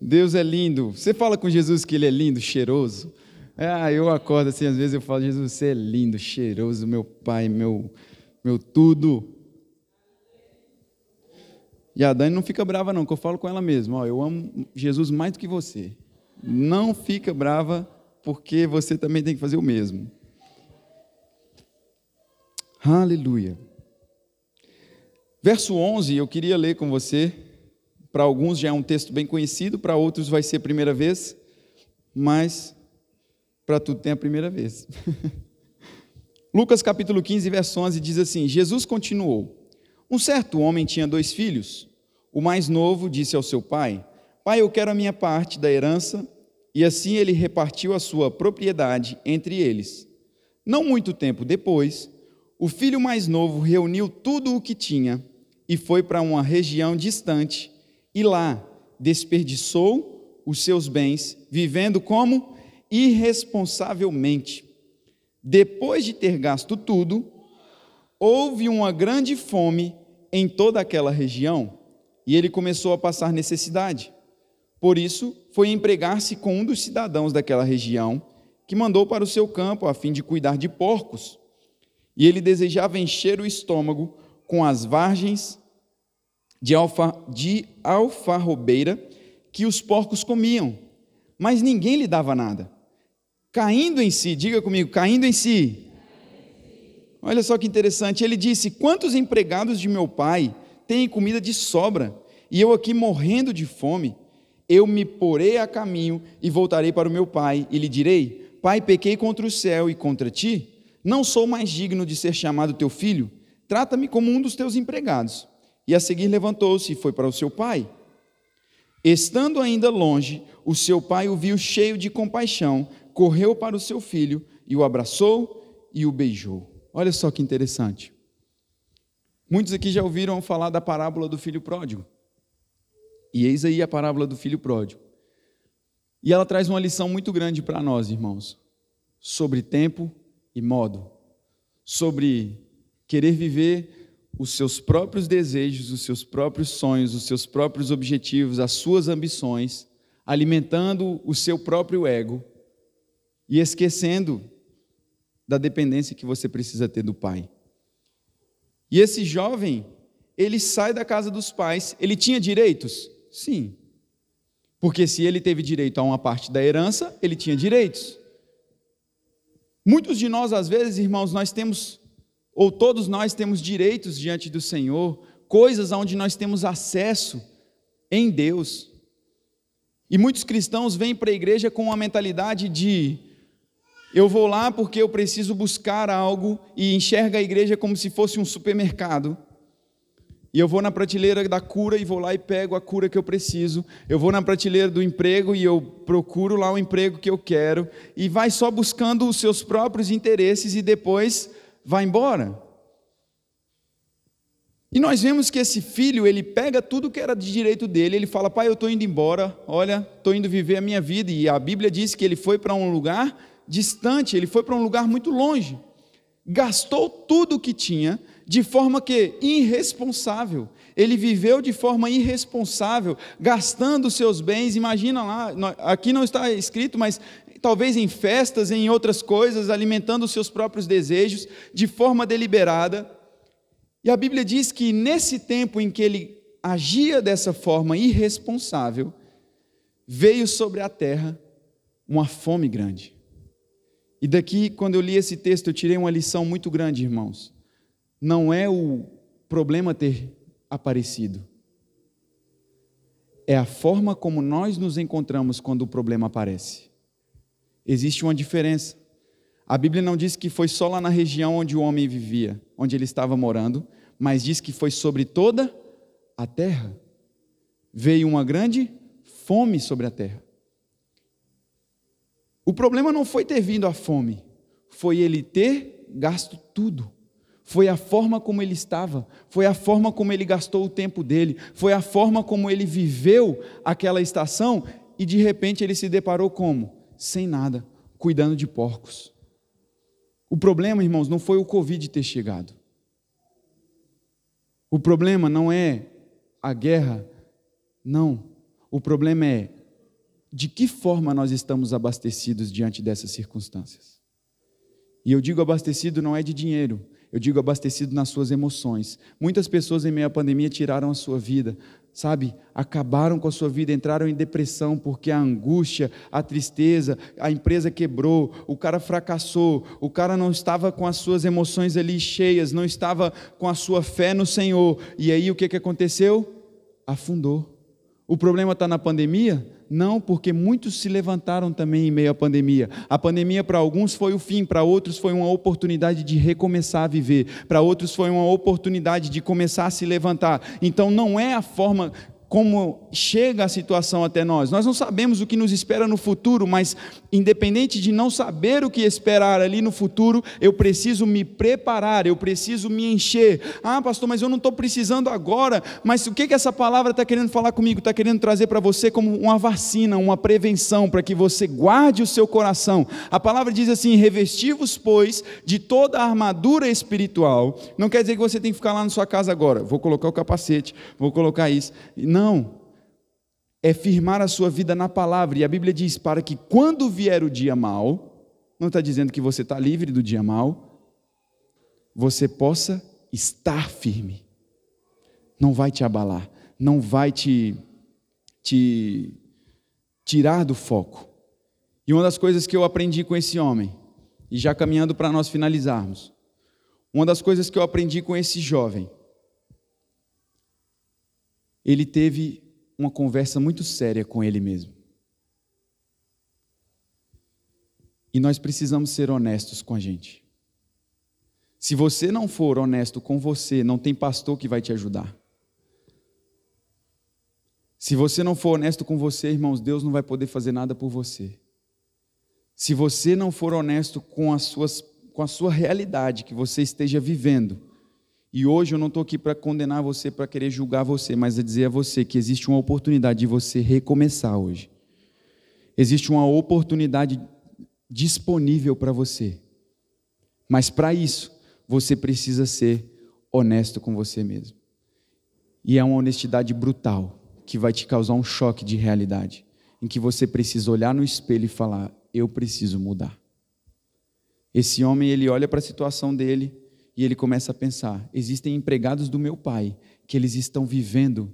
Deus é lindo. Você fala com Jesus que ele é lindo, cheiroso. Ah, eu acordo assim, às vezes eu falo, Jesus, você é lindo, cheiroso, meu pai, meu, meu tudo. E a Dani não fica brava, não, que eu falo com ela mesmo. Ó, eu amo Jesus mais do que você. Não fica brava, porque você também tem que fazer o mesmo. Aleluia. Verso 11, eu queria ler com você. Para alguns já é um texto bem conhecido, para outros vai ser a primeira vez, mas para tudo tem a primeira vez. Lucas capítulo 15, verso 11 diz assim: Jesus continuou: Um certo homem tinha dois filhos. O mais novo disse ao seu pai: Pai, eu quero a minha parte da herança. E assim ele repartiu a sua propriedade entre eles. Não muito tempo depois, o filho mais novo reuniu tudo o que tinha e foi para uma região distante e lá desperdiçou os seus bens, vivendo como irresponsavelmente. Depois de ter gasto tudo, houve uma grande fome em toda aquela região e ele começou a passar necessidade. Por isso, foi empregar-se com um dos cidadãos daquela região, que mandou para o seu campo a fim de cuidar de porcos. E ele desejava encher o estômago com as vargens de, alfa, de alfarrobeira que os porcos comiam, mas ninguém lhe dava nada. Caindo em si, diga comigo, caindo em si. Olha só que interessante, ele disse: Quantos empregados de meu pai têm comida de sobra, e eu aqui morrendo de fome? Eu me porei a caminho e voltarei para o meu pai, e lhe direi: Pai, pequei contra o céu e contra ti, não sou mais digno de ser chamado teu filho, trata-me como um dos teus empregados. E a seguir levantou-se e foi para o seu pai. Estando ainda longe, o seu pai o viu cheio de compaixão, correu para o seu filho e o abraçou e o beijou. Olha só que interessante. Muitos aqui já ouviram falar da parábola do filho pródigo. E eis aí a parábola do filho pródigo. E ela traz uma lição muito grande para nós, irmãos, sobre tempo e modo, sobre querer viver os seus próprios desejos, os seus próprios sonhos, os seus próprios objetivos, as suas ambições, alimentando o seu próprio ego e esquecendo da dependência que você precisa ter do pai. E esse jovem, ele sai da casa dos pais, ele tinha direitos? Sim. Porque se ele teve direito a uma parte da herança, ele tinha direitos. Muitos de nós, às vezes, irmãos, nós temos, ou todos nós temos direitos diante do Senhor, coisas aonde nós temos acesso em Deus. E muitos cristãos vêm para a igreja com uma mentalidade de eu vou lá porque eu preciso buscar algo e enxerga a igreja como se fosse um supermercado. E eu vou na prateleira da cura e vou lá e pego a cura que eu preciso. Eu vou na prateleira do emprego e eu procuro lá o emprego que eu quero. E vai só buscando os seus próprios interesses e depois vai embora. E nós vemos que esse filho, ele pega tudo que era de direito dele, ele fala: Pai, eu estou indo embora, olha, estou indo viver a minha vida. E a Bíblia diz que ele foi para um lugar distante, ele foi para um lugar muito longe. Gastou tudo o que tinha de forma que irresponsável. Ele viveu de forma irresponsável, gastando seus bens. Imagina lá, aqui não está escrito, mas talvez em festas, em outras coisas, alimentando os seus próprios desejos de forma deliberada. E a Bíblia diz que nesse tempo em que ele agia dessa forma irresponsável, veio sobre a terra uma fome grande. E daqui, quando eu li esse texto, eu tirei uma lição muito grande, irmãos não é o problema ter aparecido. É a forma como nós nos encontramos quando o problema aparece. Existe uma diferença. A Bíblia não diz que foi só lá na região onde o homem vivia, onde ele estava morando, mas diz que foi sobre toda a terra. Veio uma grande fome sobre a terra. O problema não foi ter vindo a fome, foi ele ter gasto tudo. Foi a forma como ele estava, foi a forma como ele gastou o tempo dele, foi a forma como ele viveu aquela estação e de repente ele se deparou como? Sem nada, cuidando de porcos. O problema, irmãos, não foi o Covid ter chegado. O problema não é a guerra, não. O problema é de que forma nós estamos abastecidos diante dessas circunstâncias. E eu digo abastecido não é de dinheiro, eu digo abastecido nas suas emoções. Muitas pessoas em meio à pandemia tiraram a sua vida, sabe? Acabaram com a sua vida, entraram em depressão porque a angústia, a tristeza, a empresa quebrou, o cara fracassou, o cara não estava com as suas emoções ali cheias, não estava com a sua fé no Senhor. E aí o que, que aconteceu? Afundou. O problema está na pandemia? Não, porque muitos se levantaram também em meio à pandemia. A pandemia para alguns foi o fim, para outros foi uma oportunidade de recomeçar a viver, para outros foi uma oportunidade de começar a se levantar. Então não é a forma como chega a situação até nós. Nós não sabemos o que nos espera no futuro, mas independente de não saber o que esperar ali no futuro, eu preciso me preparar, eu preciso me encher. Ah, pastor, mas eu não estou precisando agora. Mas o que, que essa palavra está querendo falar comigo? Está querendo trazer para você como uma vacina, uma prevenção, para que você guarde o seu coração. A palavra diz assim: revestivos, pois, de toda a armadura espiritual. Não quer dizer que você tem que ficar lá na sua casa agora. Vou colocar o capacete, vou colocar isso. Não é firmar a sua vida na palavra. E a Bíblia diz: para que quando vier o dia mal, não está dizendo que você está livre do dia mal, você possa estar firme. Não vai te abalar, não vai te, te tirar do foco. E uma das coisas que eu aprendi com esse homem, e já caminhando para nós finalizarmos, uma das coisas que eu aprendi com esse jovem, ele teve uma conversa muito séria com ele mesmo. E nós precisamos ser honestos com a gente. Se você não for honesto com você, não tem pastor que vai te ajudar. Se você não for honesto com você, irmãos, Deus não vai poder fazer nada por você. Se você não for honesto com, as suas, com a sua realidade que você esteja vivendo, e hoje eu não estou aqui para condenar você, para querer julgar você, mas a dizer a você que existe uma oportunidade de você recomeçar hoje. Existe uma oportunidade disponível para você. Mas para isso, você precisa ser honesto com você mesmo. E é uma honestidade brutal que vai te causar um choque de realidade, em que você precisa olhar no espelho e falar: eu preciso mudar. Esse homem, ele olha para a situação dele e ele começa a pensar: existem empregados do meu pai que eles estão vivendo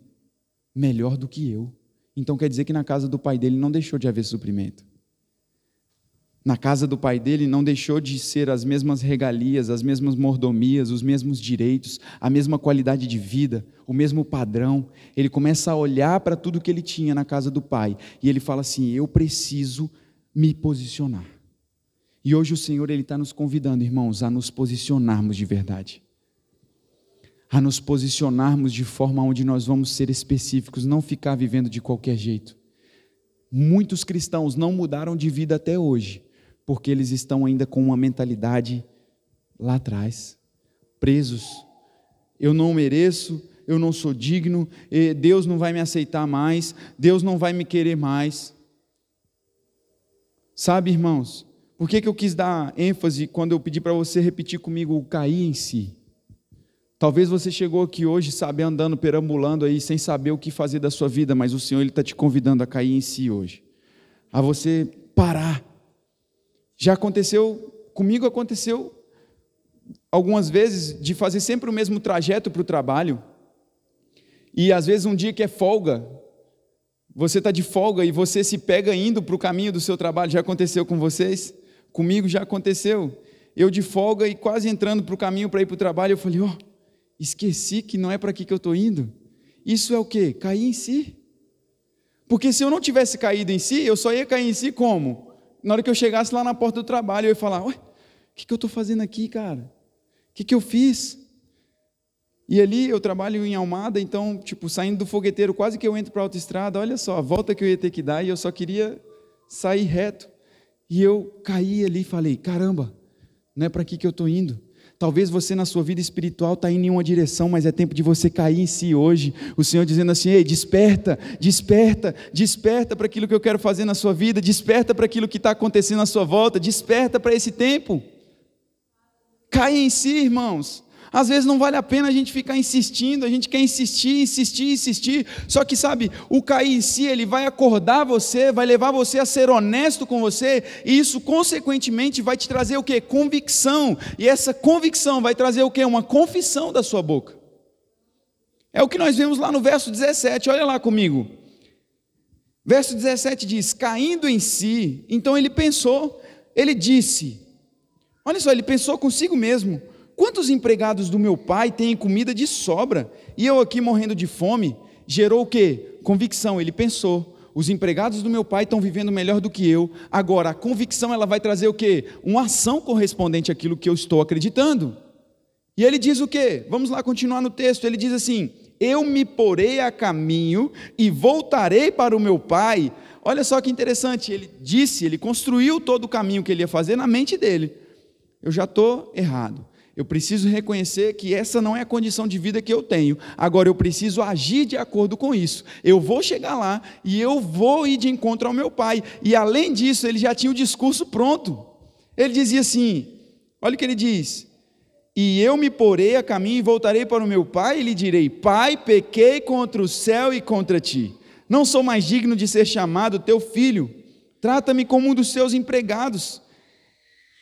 melhor do que eu. Então quer dizer que na casa do pai dele não deixou de haver suprimento. Na casa do pai dele não deixou de ser as mesmas regalias, as mesmas mordomias, os mesmos direitos, a mesma qualidade de vida, o mesmo padrão. Ele começa a olhar para tudo que ele tinha na casa do pai e ele fala assim: Eu preciso me posicionar. E hoje o Senhor ele está nos convidando, irmãos, a nos posicionarmos de verdade, a nos posicionarmos de forma onde nós vamos ser específicos, não ficar vivendo de qualquer jeito. Muitos cristãos não mudaram de vida até hoje, porque eles estão ainda com uma mentalidade lá atrás, presos. Eu não mereço, eu não sou digno, Deus não vai me aceitar mais, Deus não vai me querer mais. Sabe, irmãos, por que, que eu quis dar ênfase quando eu pedi para você repetir comigo o cair em si? Talvez você chegou aqui hoje, sabe, andando, perambulando aí, sem saber o que fazer da sua vida, mas o Senhor está te convidando a cair em si hoje. A você parar. Já aconteceu, comigo aconteceu algumas vezes, de fazer sempre o mesmo trajeto para o trabalho. E às vezes um dia que é folga, você está de folga e você se pega indo para o caminho do seu trabalho. Já aconteceu com vocês? Comigo já aconteceu. Eu de folga e quase entrando para o caminho para ir para o trabalho, eu falei, ó, oh, esqueci que não é para aqui que eu estou indo. Isso é o quê? Cair em si. Porque se eu não tivesse caído em si, eu só ia cair em si como? Na hora que eu chegasse lá na porta do trabalho, eu ia falar, ué, o que, que eu estou fazendo aqui, cara? O que, que eu fiz? E ali eu trabalho em Almada, então, tipo, saindo do fogueteiro, quase que eu entro para a autoestrada, olha só, a volta que eu ia ter que dar, e eu só queria sair reto. E eu caí ali e falei: caramba, não é para aqui que eu estou indo. Talvez você na sua vida espiritual está indo em uma direção, mas é tempo de você cair em si hoje. O Senhor dizendo assim: ei, desperta, desperta, desperta para aquilo que eu quero fazer na sua vida, desperta para aquilo que está acontecendo à sua volta, desperta para esse tempo. Caia em si, irmãos. Às vezes não vale a pena a gente ficar insistindo, a gente quer insistir, insistir, insistir. Só que sabe, o cair em si, ele vai acordar você, vai levar você a ser honesto com você, e isso consequentemente vai te trazer o que? Convicção. E essa convicção vai trazer o que? Uma confissão da sua boca. É o que nós vemos lá no verso 17, olha lá comigo. Verso 17 diz: caindo em si, então ele pensou, ele disse, olha só, ele pensou consigo mesmo Quantos empregados do meu pai têm comida de sobra e eu aqui morrendo de fome? Gerou o quê? Convicção. Ele pensou: os empregados do meu pai estão vivendo melhor do que eu. Agora, a convicção ela vai trazer o quê? Uma ação correspondente àquilo que eu estou acreditando. E ele diz o quê? Vamos lá continuar no texto. Ele diz assim: Eu me porei a caminho e voltarei para o meu pai. Olha só que interessante. Ele disse, ele construiu todo o caminho que ele ia fazer na mente dele. Eu já estou errado. Eu preciso reconhecer que essa não é a condição de vida que eu tenho. Agora eu preciso agir de acordo com isso. Eu vou chegar lá e eu vou ir de encontro ao meu pai. E além disso, ele já tinha o discurso pronto. Ele dizia assim: olha o que ele diz. E eu me porei a caminho e voltarei para o meu pai e lhe direi: Pai, pequei contra o céu e contra ti. Não sou mais digno de ser chamado teu filho. Trata-me como um dos seus empregados.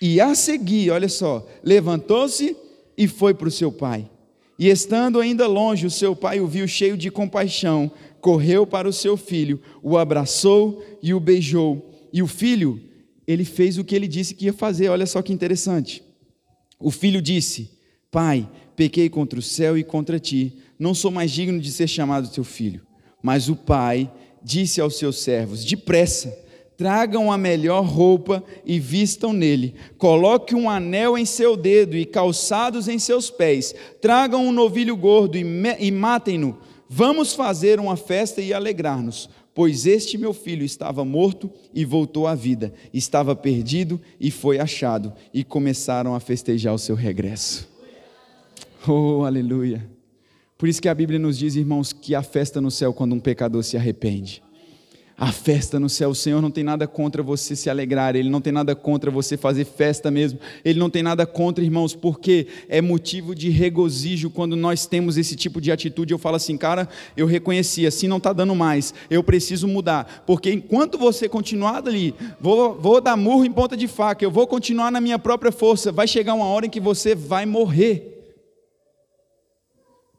E a seguir, olha só, levantou-se e foi para o seu pai. E estando ainda longe, o seu pai o viu cheio de compaixão, correu para o seu filho, o abraçou e o beijou. E o filho, ele fez o que ele disse que ia fazer. Olha só que interessante. O filho disse: Pai, pequei contra o céu e contra ti, não sou mais digno de ser chamado teu filho. Mas o pai disse aos seus servos: Depressa, tragam a melhor roupa e vistam nele. Coloque um anel em seu dedo e calçados em seus pés. Tragam um novilho gordo e, e matem-no. Vamos fazer uma festa e alegrar-nos, pois este meu filho estava morto e voltou à vida, estava perdido e foi achado. E começaram a festejar o seu regresso. Oh, aleluia! Por isso que a Bíblia nos diz, irmãos, que a festa no céu quando um pecador se arrepende a festa no céu. O Senhor não tem nada contra você se alegrar, Ele não tem nada contra você fazer festa mesmo, Ele não tem nada contra, irmãos, porque é motivo de regozijo quando nós temos esse tipo de atitude. Eu falo assim, cara, eu reconheci, assim não está dando mais, eu preciso mudar, porque enquanto você continuar ali, vou, vou dar murro em ponta de faca, eu vou continuar na minha própria força, vai chegar uma hora em que você vai morrer.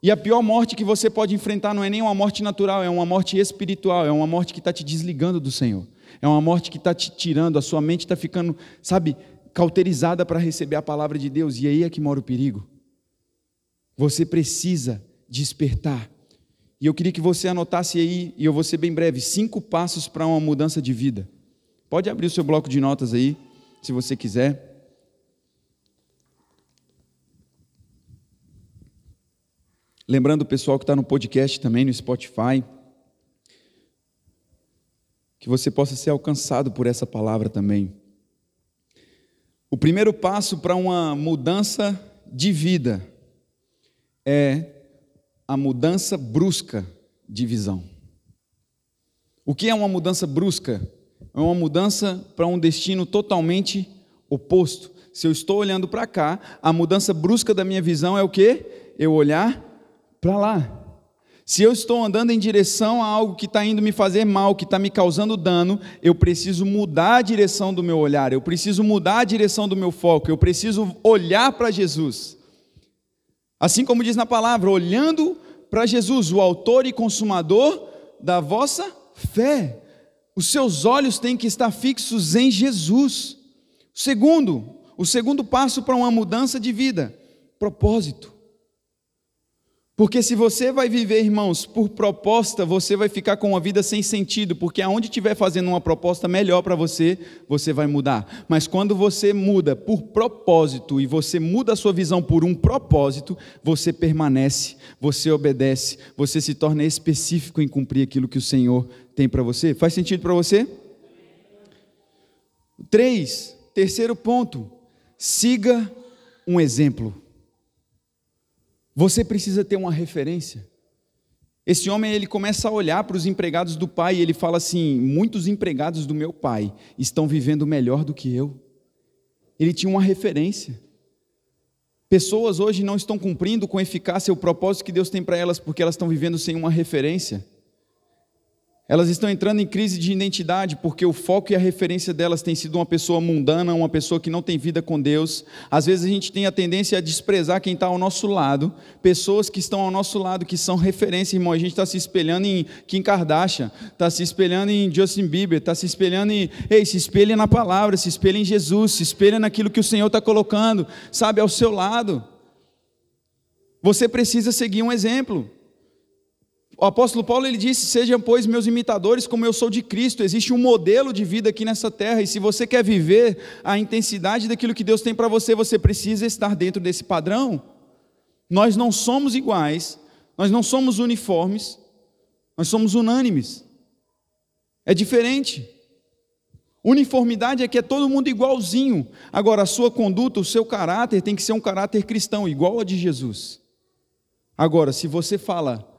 E a pior morte que você pode enfrentar não é nem uma morte natural, é uma morte espiritual, é uma morte que está te desligando do Senhor, é uma morte que está te tirando, a sua mente está ficando, sabe, cauterizada para receber a palavra de Deus, e aí é que mora o perigo. Você precisa despertar. E eu queria que você anotasse aí, e eu vou ser bem breve, cinco passos para uma mudança de vida. Pode abrir o seu bloco de notas aí, se você quiser. Lembrando o pessoal que está no podcast também, no Spotify, que você possa ser alcançado por essa palavra também. O primeiro passo para uma mudança de vida é a mudança brusca de visão. O que é uma mudança brusca? É uma mudança para um destino totalmente oposto. Se eu estou olhando para cá, a mudança brusca da minha visão é o que? Eu olhar para lá. Se eu estou andando em direção a algo que está indo me fazer mal, que está me causando dano, eu preciso mudar a direção do meu olhar, eu preciso mudar a direção do meu foco, eu preciso olhar para Jesus. Assim como diz na palavra, olhando para Jesus, o autor e consumador da vossa fé. Os seus olhos têm que estar fixos em Jesus. Segundo, o segundo passo para uma mudança de vida, propósito. Porque se você vai viver, irmãos, por proposta, você vai ficar com uma vida sem sentido, porque aonde estiver fazendo uma proposta melhor para você, você vai mudar. Mas quando você muda por propósito e você muda a sua visão por um propósito, você permanece, você obedece, você se torna específico em cumprir aquilo que o Senhor tem para você. Faz sentido para você? Três, terceiro ponto, siga um exemplo. Você precisa ter uma referência. Esse homem ele começa a olhar para os empregados do pai e ele fala assim: muitos empregados do meu pai estão vivendo melhor do que eu. Ele tinha uma referência. Pessoas hoje não estão cumprindo com eficácia o propósito que Deus tem para elas porque elas estão vivendo sem uma referência. Elas estão entrando em crise de identidade porque o foco e a referência delas tem sido uma pessoa mundana, uma pessoa que não tem vida com Deus. Às vezes a gente tem a tendência a desprezar quem está ao nosso lado, pessoas que estão ao nosso lado, que são referência, irmão. A gente está se espelhando em Kim Kardashian, está se espelhando em Justin Bieber, está se espelhando em. Ei, se espelhe na palavra, se espelhe em Jesus, se espelhe naquilo que o Senhor está colocando, sabe, ao seu lado. Você precisa seguir um exemplo. O apóstolo Paulo ele disse: Sejam, pois, meus imitadores, como eu sou de Cristo. Existe um modelo de vida aqui nessa terra, e se você quer viver a intensidade daquilo que Deus tem para você, você precisa estar dentro desse padrão. Nós não somos iguais, nós não somos uniformes, nós somos unânimes. É diferente. Uniformidade é que é todo mundo igualzinho. Agora, a sua conduta, o seu caráter tem que ser um caráter cristão, igual ao de Jesus. Agora, se você fala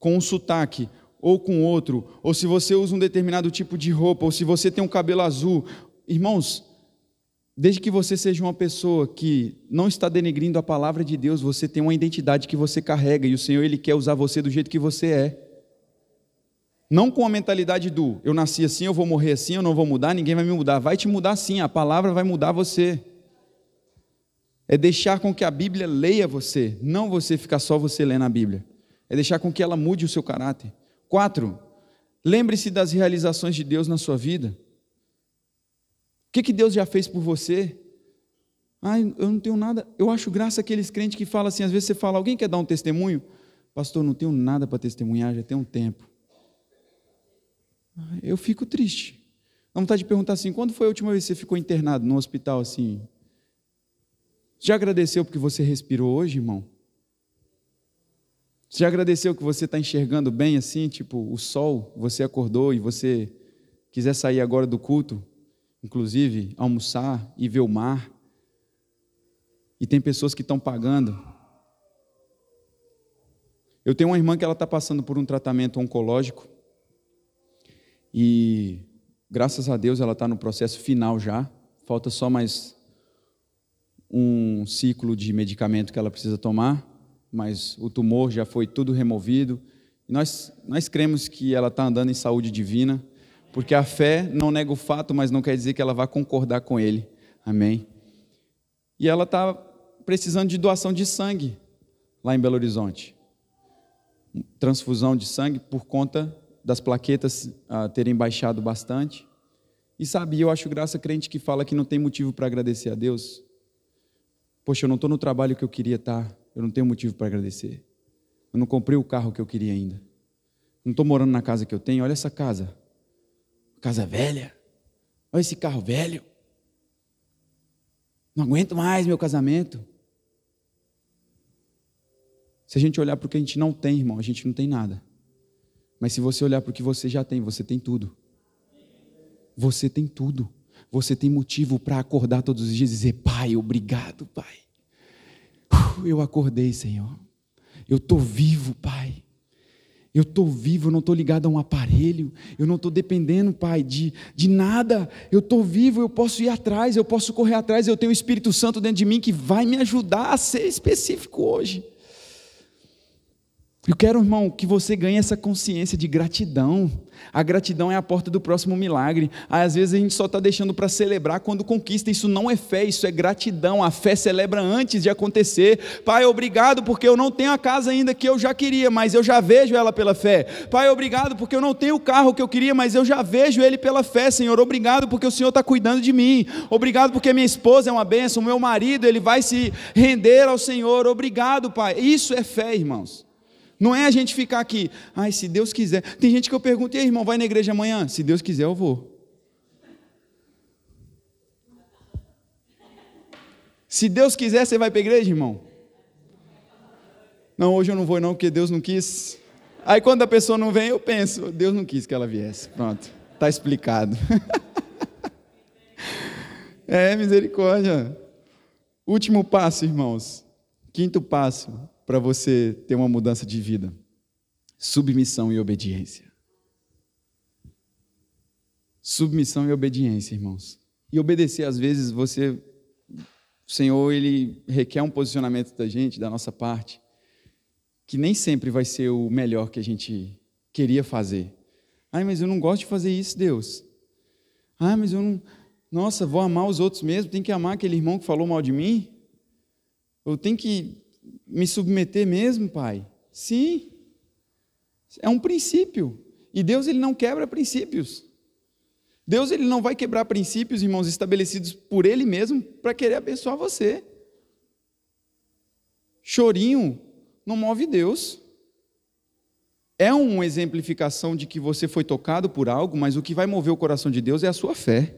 com um sotaque ou com outro, ou se você usa um determinado tipo de roupa, ou se você tem um cabelo azul, irmãos, desde que você seja uma pessoa que não está denegrindo a palavra de Deus, você tem uma identidade que você carrega e o Senhor ele quer usar você do jeito que você é. Não com a mentalidade do eu nasci assim, eu vou morrer assim, eu não vou mudar, ninguém vai me mudar. Vai te mudar sim, a palavra vai mudar você. É deixar com que a Bíblia leia você, não você ficar só você lendo a Bíblia. É deixar com que ela mude o seu caráter. Quatro, lembre-se das realizações de Deus na sua vida. O que, que Deus já fez por você? Ah, eu não tenho nada. Eu acho graça aqueles crentes que falam assim, às vezes você fala, alguém quer dar um testemunho? Pastor, não tenho nada para testemunhar, já tem um tempo. Eu fico triste. Dá vontade de perguntar assim: quando foi a última vez que você ficou internado no hospital assim? Já agradeceu porque você respirou hoje, irmão? Você já agradeceu que você está enxergando bem assim, tipo o sol, você acordou e você quiser sair agora do culto, inclusive almoçar e ver o mar? E tem pessoas que estão pagando. Eu tenho uma irmã que ela está passando por um tratamento oncológico e graças a Deus ela está no processo final já. Falta só mais um ciclo de medicamento que ela precisa tomar, mas o tumor já foi tudo removido. E nós, nós cremos que ela está andando em saúde divina, porque a fé não nega o fato, mas não quer dizer que ela vá concordar com ele. Amém? E ela está precisando de doação de sangue lá em Belo Horizonte. Transfusão de sangue por conta das plaquetas uh, terem baixado bastante. E sabe, eu acho graça crente que fala que não tem motivo para agradecer a Deus. Poxa, eu não estou no trabalho que eu queria estar, tá, eu não tenho motivo para agradecer. Eu não comprei o carro que eu queria ainda. Não estou morando na casa que eu tenho, olha essa casa. Casa velha. Olha esse carro velho. Não aguento mais meu casamento. Se a gente olhar para o que a gente não tem, irmão, a gente não tem nada. Mas se você olhar para o que você já tem, você tem tudo. Você tem tudo. Você tem motivo para acordar todos os dias e dizer: Pai, obrigado, Pai. Eu acordei, Senhor. Eu estou vivo, Pai. Eu estou vivo, eu não estou ligado a um aparelho, eu não estou dependendo, Pai, de, de nada. Eu estou vivo, eu posso ir atrás, eu posso correr atrás, eu tenho o Espírito Santo dentro de mim que vai me ajudar a ser específico hoje. Eu quero, irmão, que você ganhe essa consciência de gratidão. A gratidão é a porta do próximo milagre. Às vezes a gente só está deixando para celebrar quando conquista. Isso não é fé, isso é gratidão. A fé celebra antes de acontecer. Pai, obrigado porque eu não tenho a casa ainda que eu já queria, mas eu já vejo ela pela fé. Pai, obrigado porque eu não tenho o carro que eu queria, mas eu já vejo ele pela fé, Senhor. Obrigado porque o Senhor está cuidando de mim. Obrigado porque minha esposa é uma bênção, meu marido ele vai se render ao Senhor. Obrigado, Pai. Isso é fé, irmãos. Não é a gente ficar aqui, ai, se Deus quiser. Tem gente que eu pergunto, e aí, irmão, vai na igreja amanhã? Se Deus quiser, eu vou. Se Deus quiser, você vai para a igreja, irmão? Não, hoje eu não vou, não, porque Deus não quis. Aí quando a pessoa não vem, eu penso, Deus não quis que ela viesse. Pronto, está explicado. é, misericórdia. Último passo, irmãos. Quinto passo para você ter uma mudança de vida? Submissão e obediência. Submissão e obediência, irmãos. E obedecer, às vezes, você, o Senhor, ele requer um posicionamento da gente, da nossa parte, que nem sempre vai ser o melhor que a gente queria fazer. Ai, mas eu não gosto de fazer isso, Deus. Ah, mas eu não. Nossa, vou amar os outros mesmo, tem que amar aquele irmão que falou mal de mim. Eu tenho que me submeter mesmo, pai? Sim. É um princípio. E Deus ele não quebra princípios. Deus ele não vai quebrar princípios, irmãos, estabelecidos por ele mesmo para querer abençoar você. Chorinho não move Deus. É uma exemplificação de que você foi tocado por algo, mas o que vai mover o coração de Deus é a sua fé.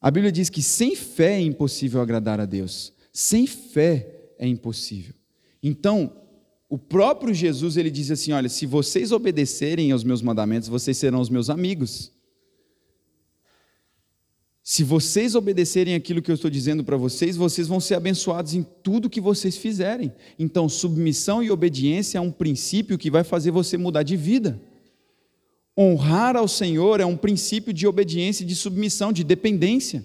A Bíblia diz que sem fé é impossível agradar a Deus. Sem fé é impossível. Então, o próprio Jesus ele diz assim: olha, se vocês obedecerem aos meus mandamentos, vocês serão os meus amigos. Se vocês obedecerem aquilo que eu estou dizendo para vocês, vocês vão ser abençoados em tudo que vocês fizerem. Então, submissão e obediência é um princípio que vai fazer você mudar de vida. Honrar ao Senhor é um princípio de obediência, de submissão, de dependência.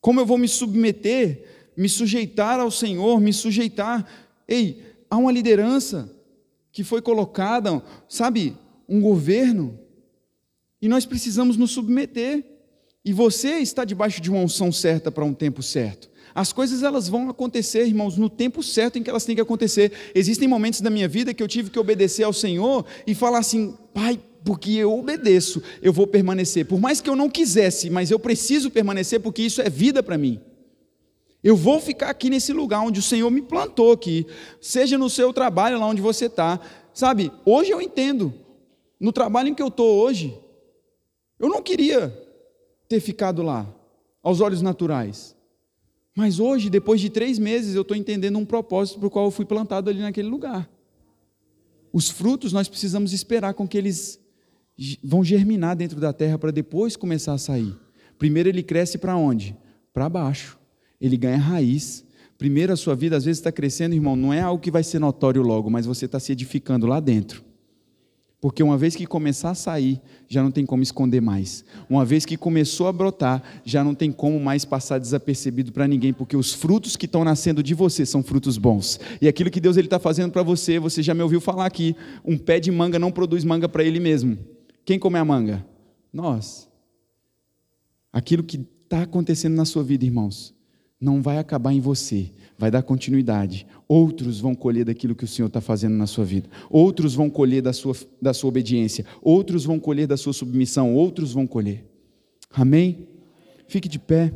Como eu vou me submeter me sujeitar ao Senhor, me sujeitar. Ei, há uma liderança que foi colocada, sabe, um governo, e nós precisamos nos submeter. E você está debaixo de uma unção certa para um tempo certo. As coisas elas vão acontecer, irmãos, no tempo certo em que elas têm que acontecer. Existem momentos da minha vida que eu tive que obedecer ao Senhor e falar assim: Pai, porque eu obedeço, eu vou permanecer. Por mais que eu não quisesse, mas eu preciso permanecer porque isso é vida para mim. Eu vou ficar aqui nesse lugar onde o Senhor me plantou aqui, seja no seu trabalho, lá onde você está. Sabe, hoje eu entendo, no trabalho em que eu estou hoje, eu não queria ter ficado lá, aos olhos naturais. Mas hoje, depois de três meses, eu estou entendendo um propósito para o qual eu fui plantado ali naquele lugar. Os frutos nós precisamos esperar com que eles vão germinar dentro da terra para depois começar a sair. Primeiro ele cresce para onde? Para baixo. Ele ganha raiz. Primeiro a sua vida às vezes está crescendo, irmão, não é algo que vai ser notório logo, mas você está se edificando lá dentro. Porque uma vez que começar a sair, já não tem como esconder mais. Uma vez que começou a brotar, já não tem como mais passar desapercebido para ninguém, porque os frutos que estão nascendo de você são frutos bons. E aquilo que Deus está fazendo para você, você já me ouviu falar aqui: um pé de manga não produz manga para ele mesmo. Quem come a manga? Nós. Aquilo que está acontecendo na sua vida, irmãos, não vai acabar em você, vai dar continuidade. Outros vão colher daquilo que o Senhor está fazendo na sua vida. Outros vão colher da sua, da sua obediência. Outros vão colher da sua submissão. Outros vão colher. Amém? Fique de pé.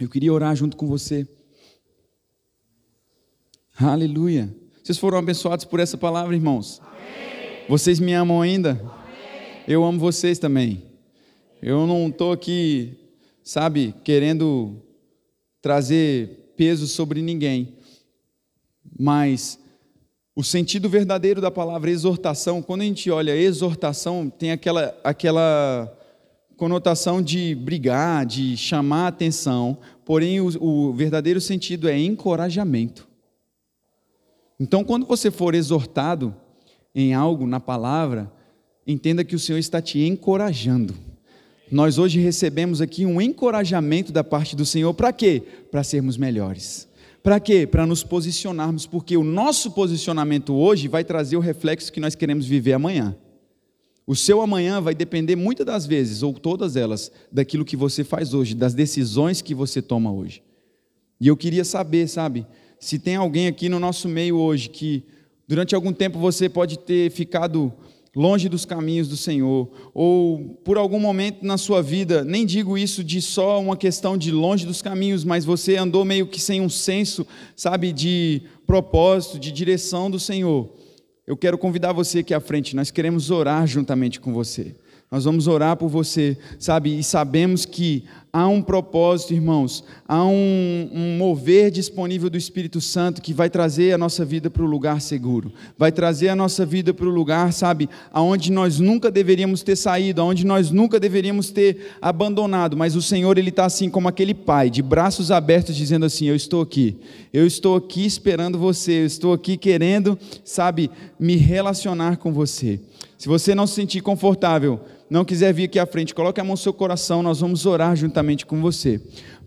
Eu queria orar junto com você. Aleluia. Vocês foram abençoados por essa palavra, irmãos? Amém. Vocês me amam ainda? Amém. Eu amo vocês também. Eu não estou aqui, sabe, querendo trazer peso sobre ninguém. Mas o sentido verdadeiro da palavra exortação, quando a gente olha exortação, tem aquela, aquela conotação de brigar, de chamar atenção, porém o, o verdadeiro sentido é encorajamento. Então, quando você for exortado em algo na palavra, entenda que o Senhor está te encorajando. Nós hoje recebemos aqui um encorajamento da parte do Senhor para quê? Para sermos melhores. Para quê? Para nos posicionarmos, porque o nosso posicionamento hoje vai trazer o reflexo que nós queremos viver amanhã. O seu amanhã vai depender muitas das vezes, ou todas elas, daquilo que você faz hoje, das decisões que você toma hoje. E eu queria saber, sabe, se tem alguém aqui no nosso meio hoje que durante algum tempo você pode ter ficado longe dos caminhos do Senhor, ou por algum momento na sua vida, nem digo isso de só uma questão de longe dos caminhos, mas você andou meio que sem um senso, sabe, de propósito, de direção do Senhor. Eu quero convidar você aqui à frente, nós queremos orar juntamente com você. Nós vamos orar por você, sabe? E sabemos que há um propósito, irmãos, há um, um, mover disponível do Espírito Santo que vai trazer a nossa vida para o lugar seguro, vai trazer a nossa vida para o lugar, sabe, aonde nós nunca deveríamos ter saído, aonde nós nunca deveríamos ter abandonado, mas o Senhor, Ele está assim como aquele pai, de braços abertos, dizendo assim: Eu estou aqui, eu estou aqui esperando você, eu estou aqui querendo, sabe, me relacionar com você. Se você não se sentir confortável, não quiser vir aqui à frente, coloque a mão no seu coração, nós vamos orar juntamente com você.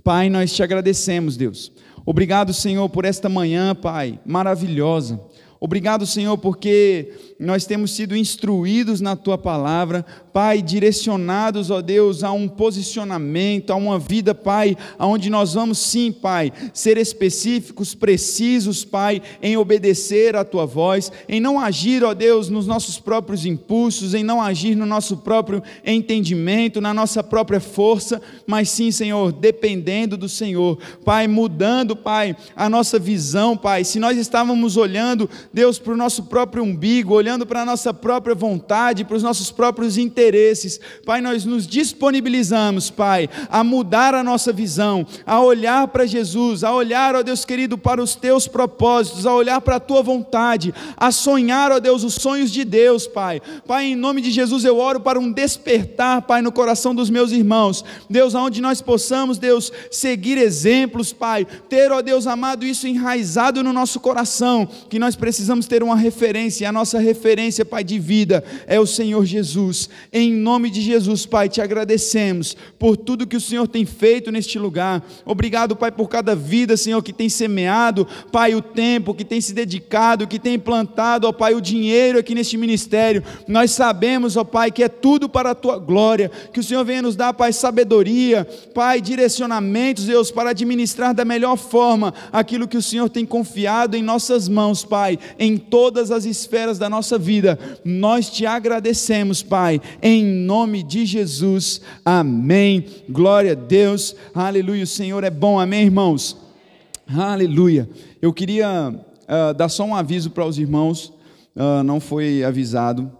Pai, nós te agradecemos, Deus. Obrigado, Senhor, por esta manhã, Pai, maravilhosa. Obrigado, Senhor, porque nós temos sido instruídos na tua palavra, Pai, direcionados, ó Deus, a um posicionamento, a uma vida, Pai, aonde nós vamos sim, Pai, ser específicos, precisos, Pai, em obedecer a tua voz, em não agir, ó Deus, nos nossos próprios impulsos, em não agir no nosso próprio entendimento, na nossa própria força, mas sim, Senhor, dependendo do Senhor, Pai, mudando, Pai, a nossa visão, Pai. Se nós estávamos olhando, Deus, para o nosso próprio umbigo, olhando para a nossa própria vontade, para os nossos próprios interesses. Pai, nós nos disponibilizamos, Pai, a mudar a nossa visão, a olhar para Jesus, a olhar, ó Deus querido, para os teus propósitos, a olhar para a tua vontade, a sonhar, ó Deus, os sonhos de Deus, Pai. Pai, em nome de Jesus eu oro para um despertar, Pai, no coração dos meus irmãos. Deus, aonde nós possamos, Deus, seguir exemplos, Pai, ter, ó Deus amado, isso enraizado no nosso coração, que nós precisamos precisamos ter uma referência, e a nossa referência, Pai, de vida é o Senhor Jesus. Em nome de Jesus, Pai, te agradecemos por tudo que o Senhor tem feito neste lugar. Obrigado, Pai, por cada vida, Senhor, que tem semeado, Pai, o tempo, que tem se dedicado, que tem plantado, ó Pai, o dinheiro aqui neste ministério. Nós sabemos, ó Pai, que é tudo para a tua glória. Que o Senhor venha nos dar, Pai, sabedoria, Pai, direcionamentos, Deus, para administrar da melhor forma aquilo que o Senhor tem confiado em nossas mãos, Pai, em todas as esferas da nossa vida. Nós te agradecemos, Pai, em nome de Jesus. Amém. Glória a Deus. Aleluia. O Senhor é bom. Amém, irmãos. Aleluia. Eu queria uh, dar só um aviso para os irmãos, uh, não foi avisado.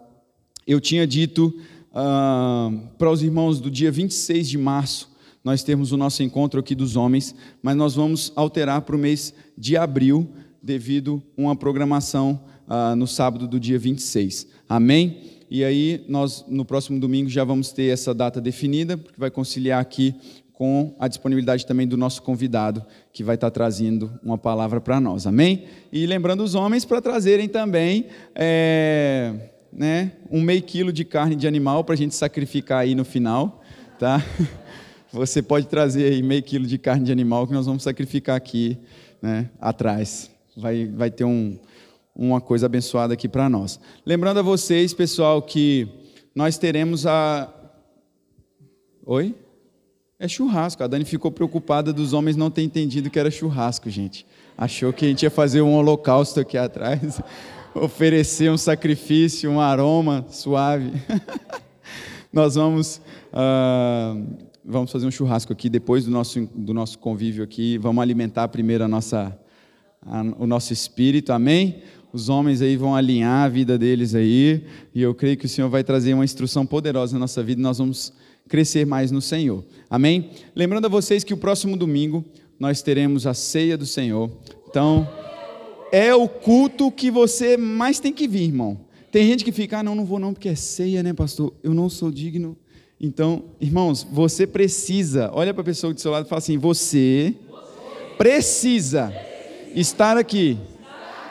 Eu tinha dito uh, para os irmãos do dia 26 de março, nós temos o nosso encontro aqui dos homens, mas nós vamos alterar para o mês de abril, devido a uma programação uh, no sábado do dia 26. Amém? E aí, nós no próximo domingo já vamos ter essa data definida, porque vai conciliar aqui com a disponibilidade também do nosso convidado, que vai estar trazendo uma palavra para nós. Amém? E lembrando os homens para trazerem também. É, né, um meio quilo de carne de animal para a gente sacrificar aí no final, tá? Você pode trazer aí meio quilo de carne de animal que nós vamos sacrificar aqui, né, atrás. Vai, vai ter um, uma coisa abençoada aqui para nós. Lembrando a vocês, pessoal, que nós teremos a. Oi? É churrasco. A Dani ficou preocupada dos homens não ter entendido que era churrasco, gente. Achou que a gente ia fazer um holocausto aqui atrás, oferecer um sacrifício, um aroma suave. nós vamos. Uh vamos fazer um churrasco aqui depois do nosso, do nosso convívio aqui. Vamos alimentar primeiro a nossa, a, o nosso espírito, amém? Os homens aí vão alinhar a vida deles aí, e eu creio que o Senhor vai trazer uma instrução poderosa na nossa vida e nós vamos crescer mais no Senhor, amém? Lembrando a vocês que o próximo domingo nós teremos a ceia do Senhor, então é o culto que você mais tem que vir, irmão. Tem gente que fica, ah, não, não vou não, porque é ceia, né, pastor? Eu não sou digno. Então, irmãos, você precisa, olha para a pessoa do seu lado e fala assim: você precisa estar aqui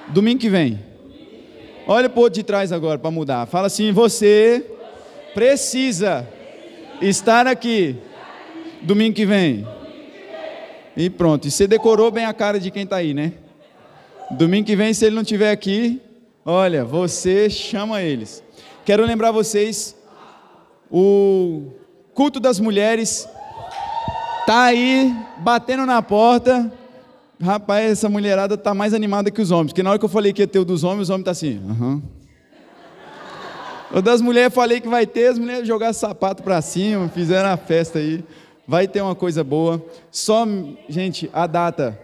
domingo que vem. Olha para o de trás agora para mudar. Fala assim: você precisa estar aqui domingo que vem. E pronto. E você decorou bem a cara de quem está aí, né? Domingo que vem, se ele não estiver aqui, olha, você chama eles. Quero lembrar vocês o culto das mulheres tá aí batendo na porta. Rapaz, essa mulherada tá mais animada que os homens, porque na hora que eu falei que ia ter o dos homens, os homens tá assim, aham. O das mulheres falei que vai ter, as mulheres jogaram sapato para cima, fizeram a festa aí. Vai ter uma coisa boa. Só, gente, a data,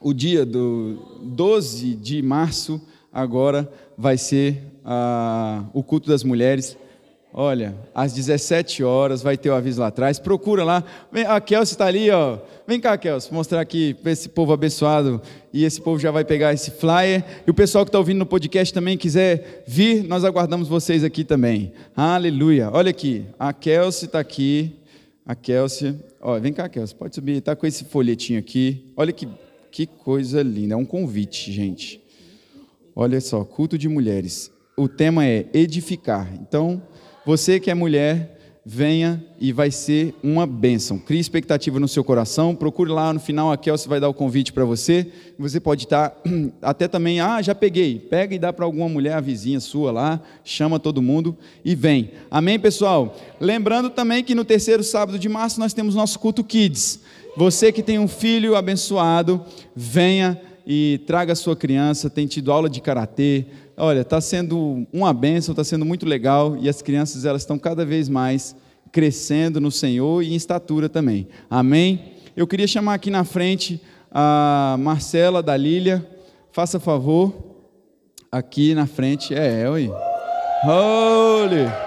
o dia do 12 de março, agora vai ser ah, o culto das mulheres. Olha, às 17 horas vai ter o aviso lá atrás. Procura lá. A Kelsey está ali, ó. Vem cá, Kelsey, mostrar aqui para esse povo abençoado. E esse povo já vai pegar esse flyer. E o pessoal que está ouvindo no podcast também quiser vir, nós aguardamos vocês aqui também. Aleluia. Olha aqui, a Kelsey está aqui. A Kelsey. Ó, vem cá, Kelsey, pode subir. Está com esse folhetinho aqui. Olha que, que coisa linda. É um convite, gente. Olha só, culto de mulheres. O tema é edificar. Então. Você que é mulher, venha e vai ser uma bênção. Crie expectativa no seu coração, procure lá no final, a Kelsey vai dar o convite para você. Você pode estar até também, ah, já peguei. Pega e dá para alguma mulher, a vizinha sua lá, chama todo mundo e vem. Amém, pessoal? Lembrando também que no terceiro sábado de março nós temos nosso culto Kids. Você que tem um filho abençoado, venha e traga a sua criança, tem tido aula de karatê, olha, está sendo uma bênção, está sendo muito legal e as crianças elas estão cada vez mais crescendo no Senhor e em estatura também. Amém? Eu queria chamar aqui na frente a Marcela da Lília. Faça favor, aqui na frente. É, oi. Holy.